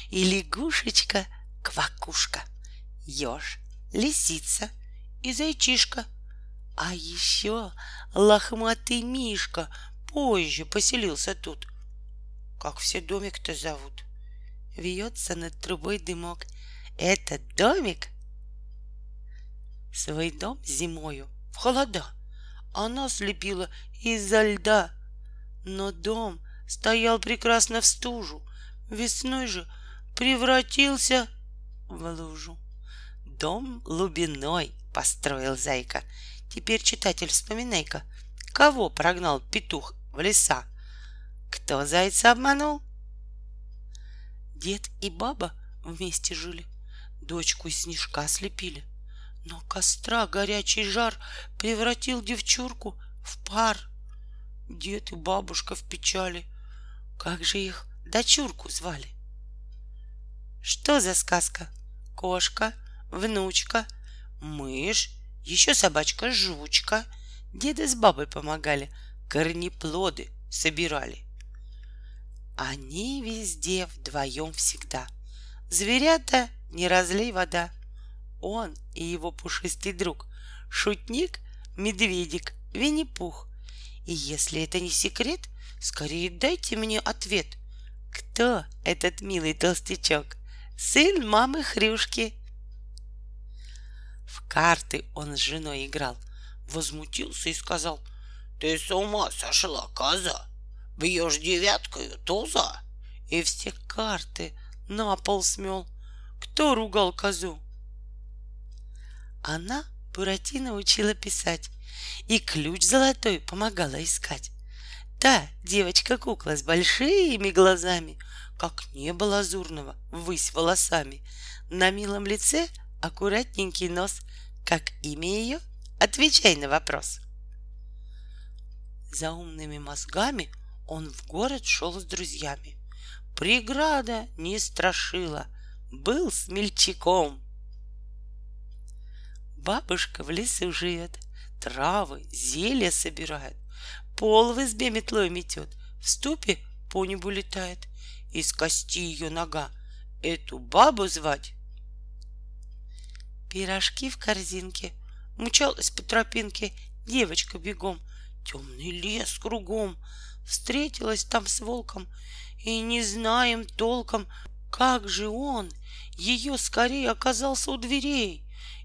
и лягушечка Квакушка, еж, лисица и зайчишка. А еще лохматый Мишка позже поселился тут. Как все домик-то зовут? Вьется над трубой дымок. Этот домик свой дом зимою в холода она слепила из-за льда. Но дом стоял прекрасно в стужу, весной же превратился в лужу. Дом глубиной построил зайка. Теперь, читатель, вспоминай-ка, кого прогнал петух в леса? Кто зайца обманул? Дед и баба вместе жили, дочку из снежка слепили. Но костра горячий жар превратил девчурку в пар. Дед и бабушка в печали. Как же их дочурку звали? Что за сказка? Кошка, внучка, мышь, еще собачка жучка. Деда с бабой помогали, корнеплоды собирали. Они везде вдвоем всегда. Зверята не разлей вода. Он и его пушистый друг, шутник, медведик, Винни-Пух. И если это не секрет, скорее дайте мне ответ. Кто этот милый толстячок? Сын мамы Хрюшки. В карты он с женой играл, возмутился и сказал, «Ты с ума сошла, коза! Бьешь девяткою туза!» И все карты на пол смел. Кто ругал козу? Она Буратино учила писать и ключ золотой помогала искать. Та девочка-кукла с большими глазами, как небо лазурного, ввысь волосами, на милом лице аккуратненький нос, как имя ее, отвечай на вопрос. За умными мозгами он в город шел с друзьями. Преграда не страшила, был смельчаком. Бабушка в лесу живет, травы, зелья собирает, пол в избе метлой метет, в ступе по небу летает, из кости ее нога. Эту бабу звать? Пирожки в корзинке, мчалась по тропинке девочка бегом, темный лес кругом, встретилась там с волком, и не знаем толком, как же он ее скорее оказался у дверей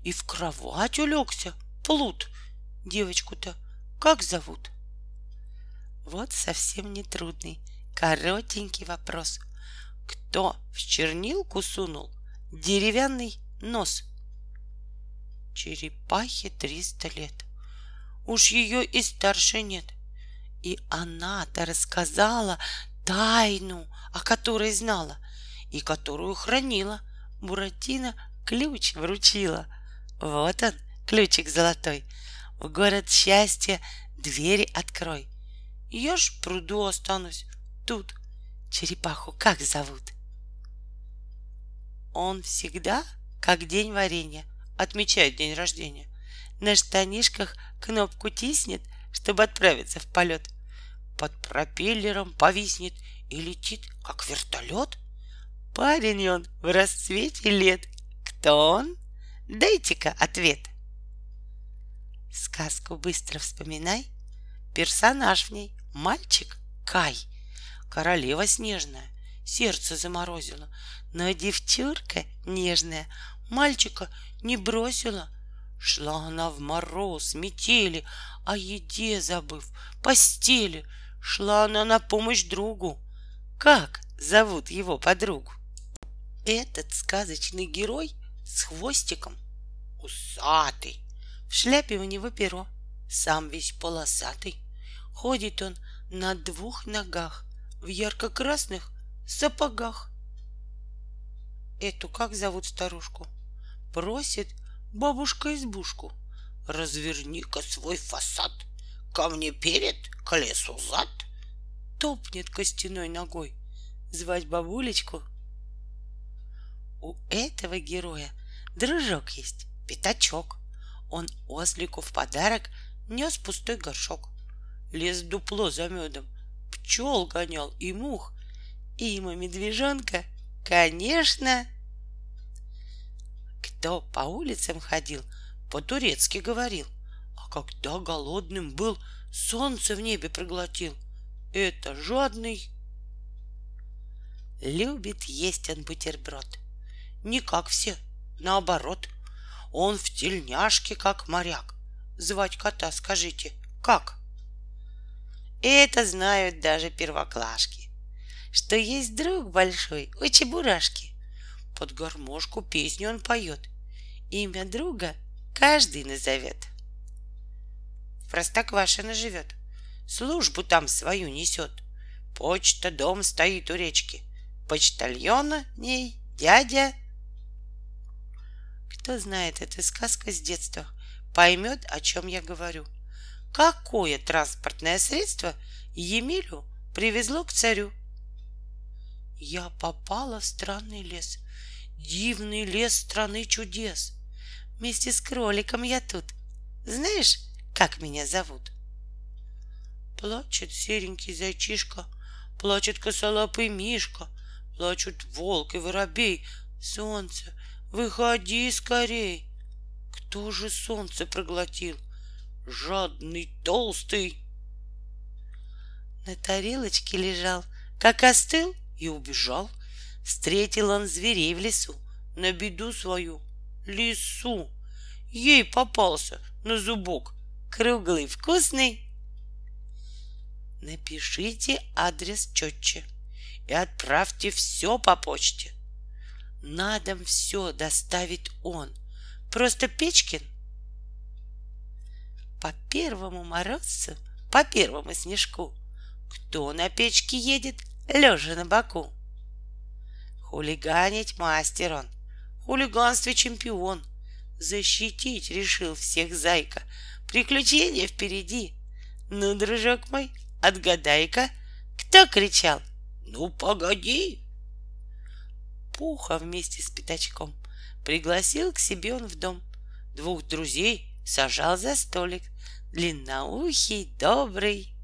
и в кровать улегся, плут. Девочку-то как зовут? Вот совсем не трудный, коротенький вопрос. Кто в чернилку сунул деревянный нос? Черепахе триста лет. Уж ее и старше нет. И она-то рассказала тайну, о которой знала и которую хранила. Буратино ключ вручила. Вот он, ключик золотой. В город счастья двери открой. Я ж в пруду останусь. Тут черепаху как зовут? Он всегда, как день варенья, отмечает день рождения. На штанишках кнопку тиснет, чтобы отправиться в полет. Под пропеллером повиснет и летит, как вертолет. Парень он в расцвете лет. Кто он? Дайте-ка ответ. Сказку быстро вспоминай. Персонаж в ней — мальчик Кай. Королева снежная, сердце заморозила. Но девчурка нежная мальчика не бросила. Шла она в мороз, метели, о еде забыв, постели. Шла она на помощь другу. Как зовут его подругу? Этот сказочный герой с хвостиком усатый, в шляпе у него перо, сам весь полосатый. Ходит он на двух ногах, в ярко-красных сапогах. Эту как зовут старушку? Просит бабушка избушку. Разверни-ка свой фасад, ко мне перед, к лесу зад. Топнет костяной ногой, звать бабулечку. У этого героя дружок есть, пятачок. Он ослику в подарок нес пустой горшок. Лез дупло за медом, пчел гонял и мух. И ему медвежонка, конечно, кто по улицам ходил, по-турецки говорил, а когда голодным был, солнце в небе проглотил. Это жадный. Любит есть он бутерброд. Не как все, наоборот. Он в тельняшке, как моряк. Звать кота, скажите, как? Это знают даже первоклашки, что есть друг большой у чебурашки. Под гармошку песню он поет. Имя друга каждый назовет. В Простоквашино живет, службу там свою несет. Почта, дом стоит у речки. Почтальона ней дядя. Кто знает эту сказку с детства, поймет, о чем я говорю. Какое транспортное средство Емелю привезло к царю? Я попала в странный лес, Дивный лес страны чудес. Вместе с кроликом я тут. Знаешь, как меня зовут? Плачет серенький зайчишка, Плачет косолапый мишка, Плачут волк и воробей. Солнце, выходи скорей. Кто же солнце проглотил? Жадный, толстый. На тарелочке лежал, как остыл и убежал. Встретил он зверей в лесу, на беду свою, лису. Ей попался на зубок, круглый, вкусный. Напишите адрес четче и отправьте все по почте. На дом все доставит он, просто Печкин. По первому морозцу, по первому снежку, кто на печке едет, лежа на боку? Хулиганить мастер он, хулиганстве чемпион. Защитить решил всех зайка, приключения впереди. Ну, дружок мой, отгадай-ка, кто кричал? Ну, погоди! Пуха вместе с пятачком пригласил к себе он в дом. Двух друзей сажал за столик, длинноухий, добрый.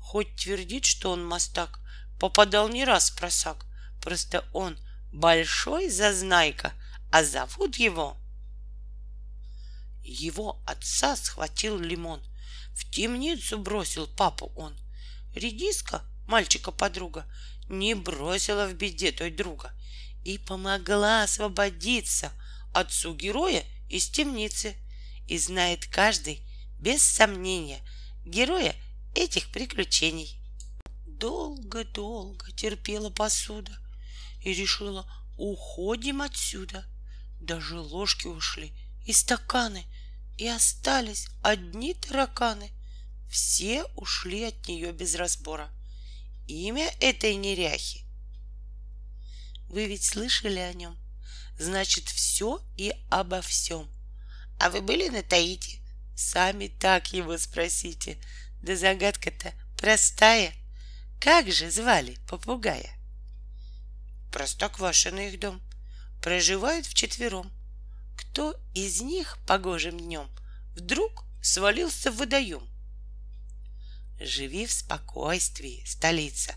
Хоть твердит, что он мастак, попадал не раз в просак. Просто он большой зазнайка, а зовут его... Его отца схватил лимон. В темницу бросил папу он. Редиска, мальчика подруга, не бросила в беде той друга и помогла освободиться отцу героя из темницы. И знает каждый, без сомнения, героя этих приключений. Долго-долго терпела посуда и решила, уходим отсюда. Даже ложки ушли и стаканы, и остались одни тараканы. Все ушли от нее без разбора. Имя этой неряхи. Вы ведь слышали о нем? Значит, все и обо всем. А вы были на Таити? Сами так его спросите. Да загадка-то простая. Как же звали попугая? Простоквашино их дом. Проживают вчетвером. Кто из них погожим днем вдруг свалился в водоем? Живи в спокойствии, столица.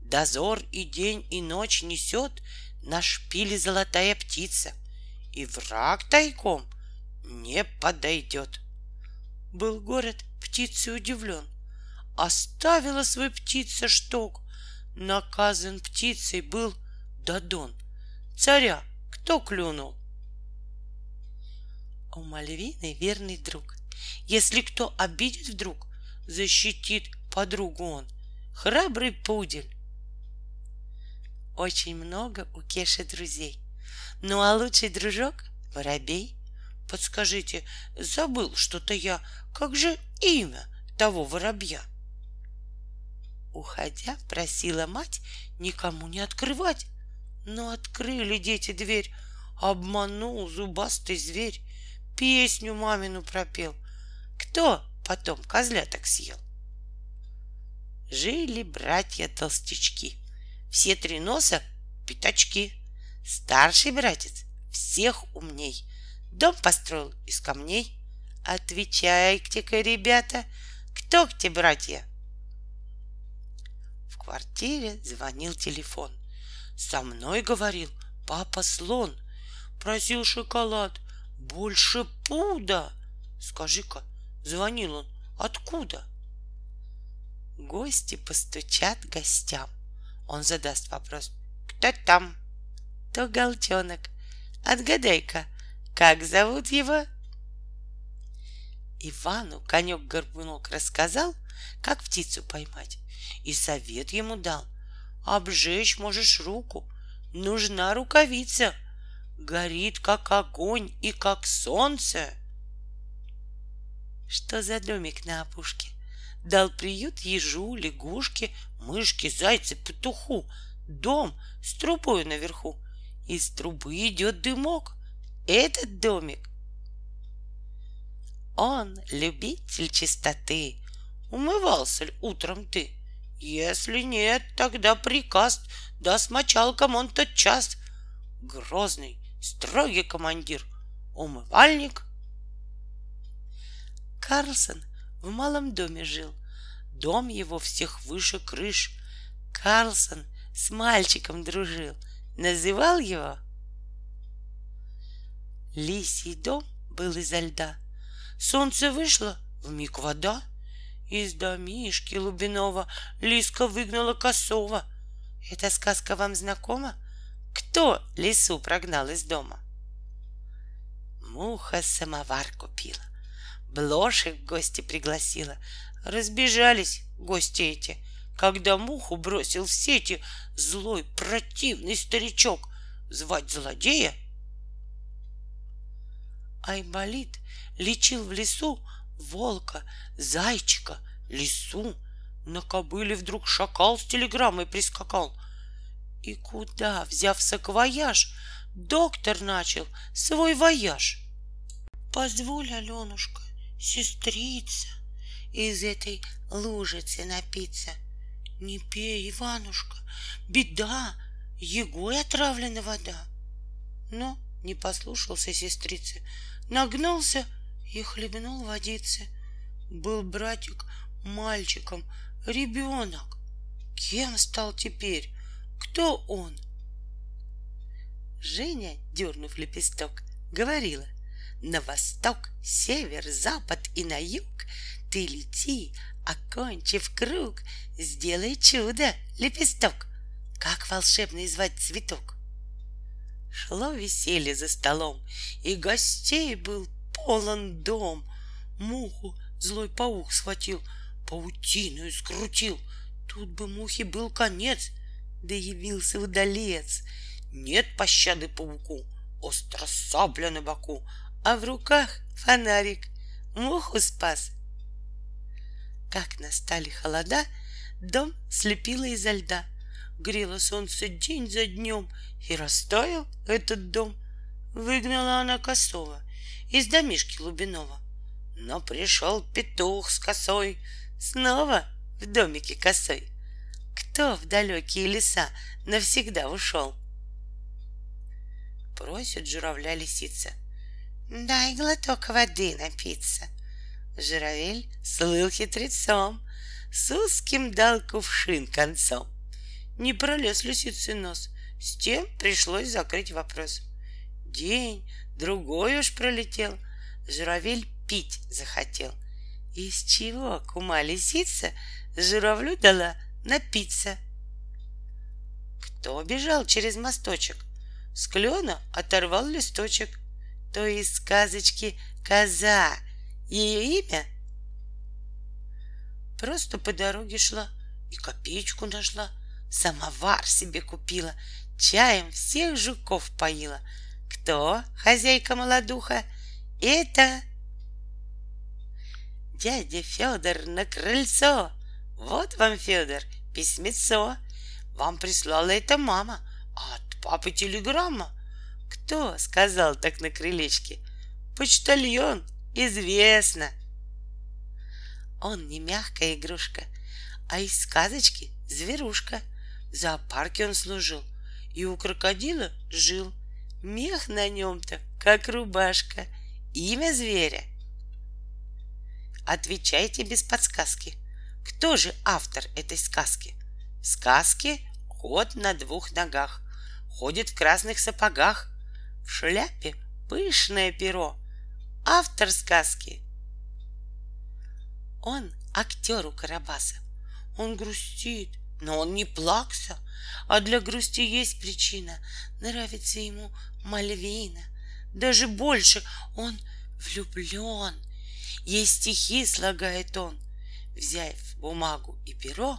Дозор и день, и ночь несет на шпиле золотая птица, и враг тайком не подойдет. Был город птицей удивлен. Оставила свой птица шток. Наказан птицей был Дадон. Царя кто клюнул? У Мальвины верный друг. Если кто обидит вдруг, защитит подругу он. Храбрый пудель. Очень много у Кеши друзей. Ну а лучший дружок — воробей. Подскажите, забыл что-то я. Как же имя того воробья? Уходя, просила мать никому не открывать. Но открыли дети дверь. Обманул зубастый зверь. Песню мамину пропел. Кто потом козляток съел? Жили братья-толстячки. Все три носа — пятачки. Старший братец всех умней — Дом построил из камней. Отвечайте-ка, ребята, кто где братья? В квартире звонил телефон. Со мной говорил папа слон. Просил шоколад, больше пуда. Скажи-ка, звонил он откуда? Гости постучат гостям. Он задаст вопрос. Кто там? То голчонок. Отгадай-ка, как зовут его? Ивану конек-горбунок рассказал, как птицу поймать, и совет ему дал. Обжечь можешь руку, нужна рукавица, горит, как огонь и как солнце. Что за домик на опушке? Дал приют ежу, лягушке, мышке, зайце, петуху. Дом с трубой наверху. Из трубы идет дымок — этот домик. Он любитель чистоты. Умывался ли утром ты? Если нет, тогда приказ даст мочалкам он тот час. Грозный, строгий командир, умывальник. Карлсон в малом доме жил. Дом его всех выше крыш. Карлсон с мальчиком дружил. Называл его Лисий дом был изо льда. Солнце вышло, в миг вода. Из домишки Лубинова Лиска выгнала косова. Эта сказка вам знакома? Кто лису прогнал из дома? Муха самовар купила, блошек в гости пригласила. Разбежались гости эти, когда муху бросил в сети злой противный старичок. Звать злодея Айболит лечил в лесу волка, зайчика, лису. На кобыле вдруг шакал с телеграммой прискакал. И куда, взяв саквояж, доктор начал свой вояж? Позволь, Аленушка, сестрица, из этой лужицы напиться. Не пей, Иванушка, беда, егой отравлена вода. Но не послушался сестрицы, нагнулся и хлебнул водицы. Был братик мальчиком, ребенок. Кем стал теперь? Кто он? Женя, дернув лепесток, говорила, на восток, север, запад и на юг ты лети, окончив круг, сделай чудо, лепесток. Как волшебный звать цветок? Шло веселье за столом, и гостей был полон дом. Муху злой паук схватил, паутину скрутил. Тут бы мухе был конец, да явился удалец. Нет пощады пауку, остро сабля на боку, а в руках фонарик муху спас. Как настали холода, дом слепило изо льда. Грело солнце день за днем, и растаял этот дом. Выгнала она косого из домишки Лубинова. Но пришел петух с косой снова в домике косой. Кто в далекие леса навсегда ушел? Просит журавля лисица. Дай глоток воды напиться. Журавель слыл хитрецом, с узким дал кувшин концом. Не пролез лисицы нос, с тем пришлось закрыть вопрос. День, другой уж пролетел, журавель пить захотел. Из чего кума лисица журавлю дала напиться? Кто бежал через мосточек? С клена оторвал листочек. То из сказочки «Коза» ее имя? Просто по дороге шла и копеечку нашла, самовар себе купила, чаем всех жуков поила. Кто хозяйка молодуха? Это дядя Федор на крыльцо. Вот вам, Федор, письмецо. Вам прислала это мама, а от папы телеграмма. Кто сказал так на крылечке? Почтальон, известно. Он не мягкая игрушка, а из сказочки зверушка. В зоопарке он служил и у крокодила жил. Мех на нем-то, как рубашка. Имя зверя. Отвечайте без подсказки. Кто же автор этой сказки? В сказке кот на двух ногах, ходит в красных сапогах, в шляпе пышное перо. Автор сказки. Он актер у Карабаса. Он грустит, но он не плакса, а для грусти есть причина. Нравится ему Мальвина. Даже больше он влюблен. Ей стихи слагает он. Взяв бумагу и перо,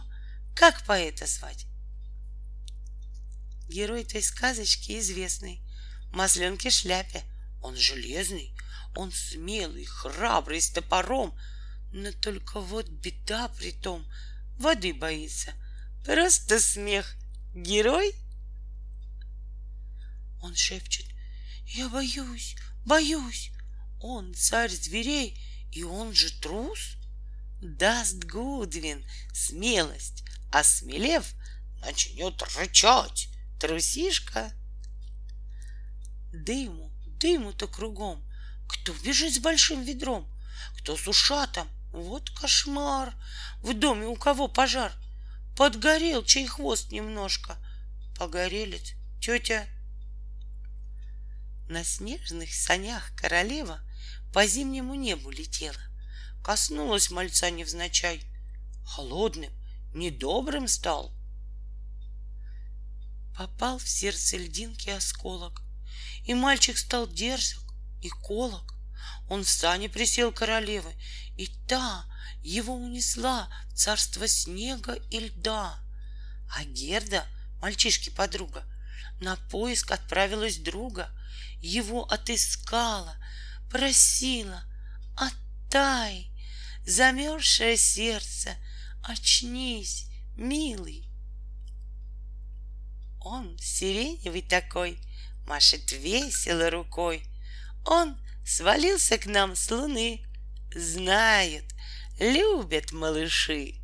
как поэта звать? Герой той сказочки известный. Масленке шляпе. Он железный, он смелый, храбрый, с топором. Но только вот беда при том, воды боится. Просто смех. Герой? Он шепчет, я боюсь, боюсь. Он царь зверей, и он же трус. Даст Гудвин смелость, осмелев, начнет рычать. Трусишка. Дыму, дыму-то кругом. Кто бежит с большим ведром? Кто с ушатом? Вот кошмар! В доме у кого пожар? Подгорел чей хвост немножко. Погорелец, тетя. На снежных санях королева По зимнему небу летела. Коснулась мальца невзначай. Холодным, недобрым стал. Попал в сердце льдинки осколок, И мальчик стал дерзок и колок. Он в сане присел королевы, И та его унесла в царство снега и льда. А Герда, мальчишки подруга, На поиск отправилась друга, Его отыскала, просила, Оттай, замерзшее сердце, Очнись, милый. Он сиреневый такой, Машет весело рукой. Он свалился к нам с луны. Знают, любят малыши.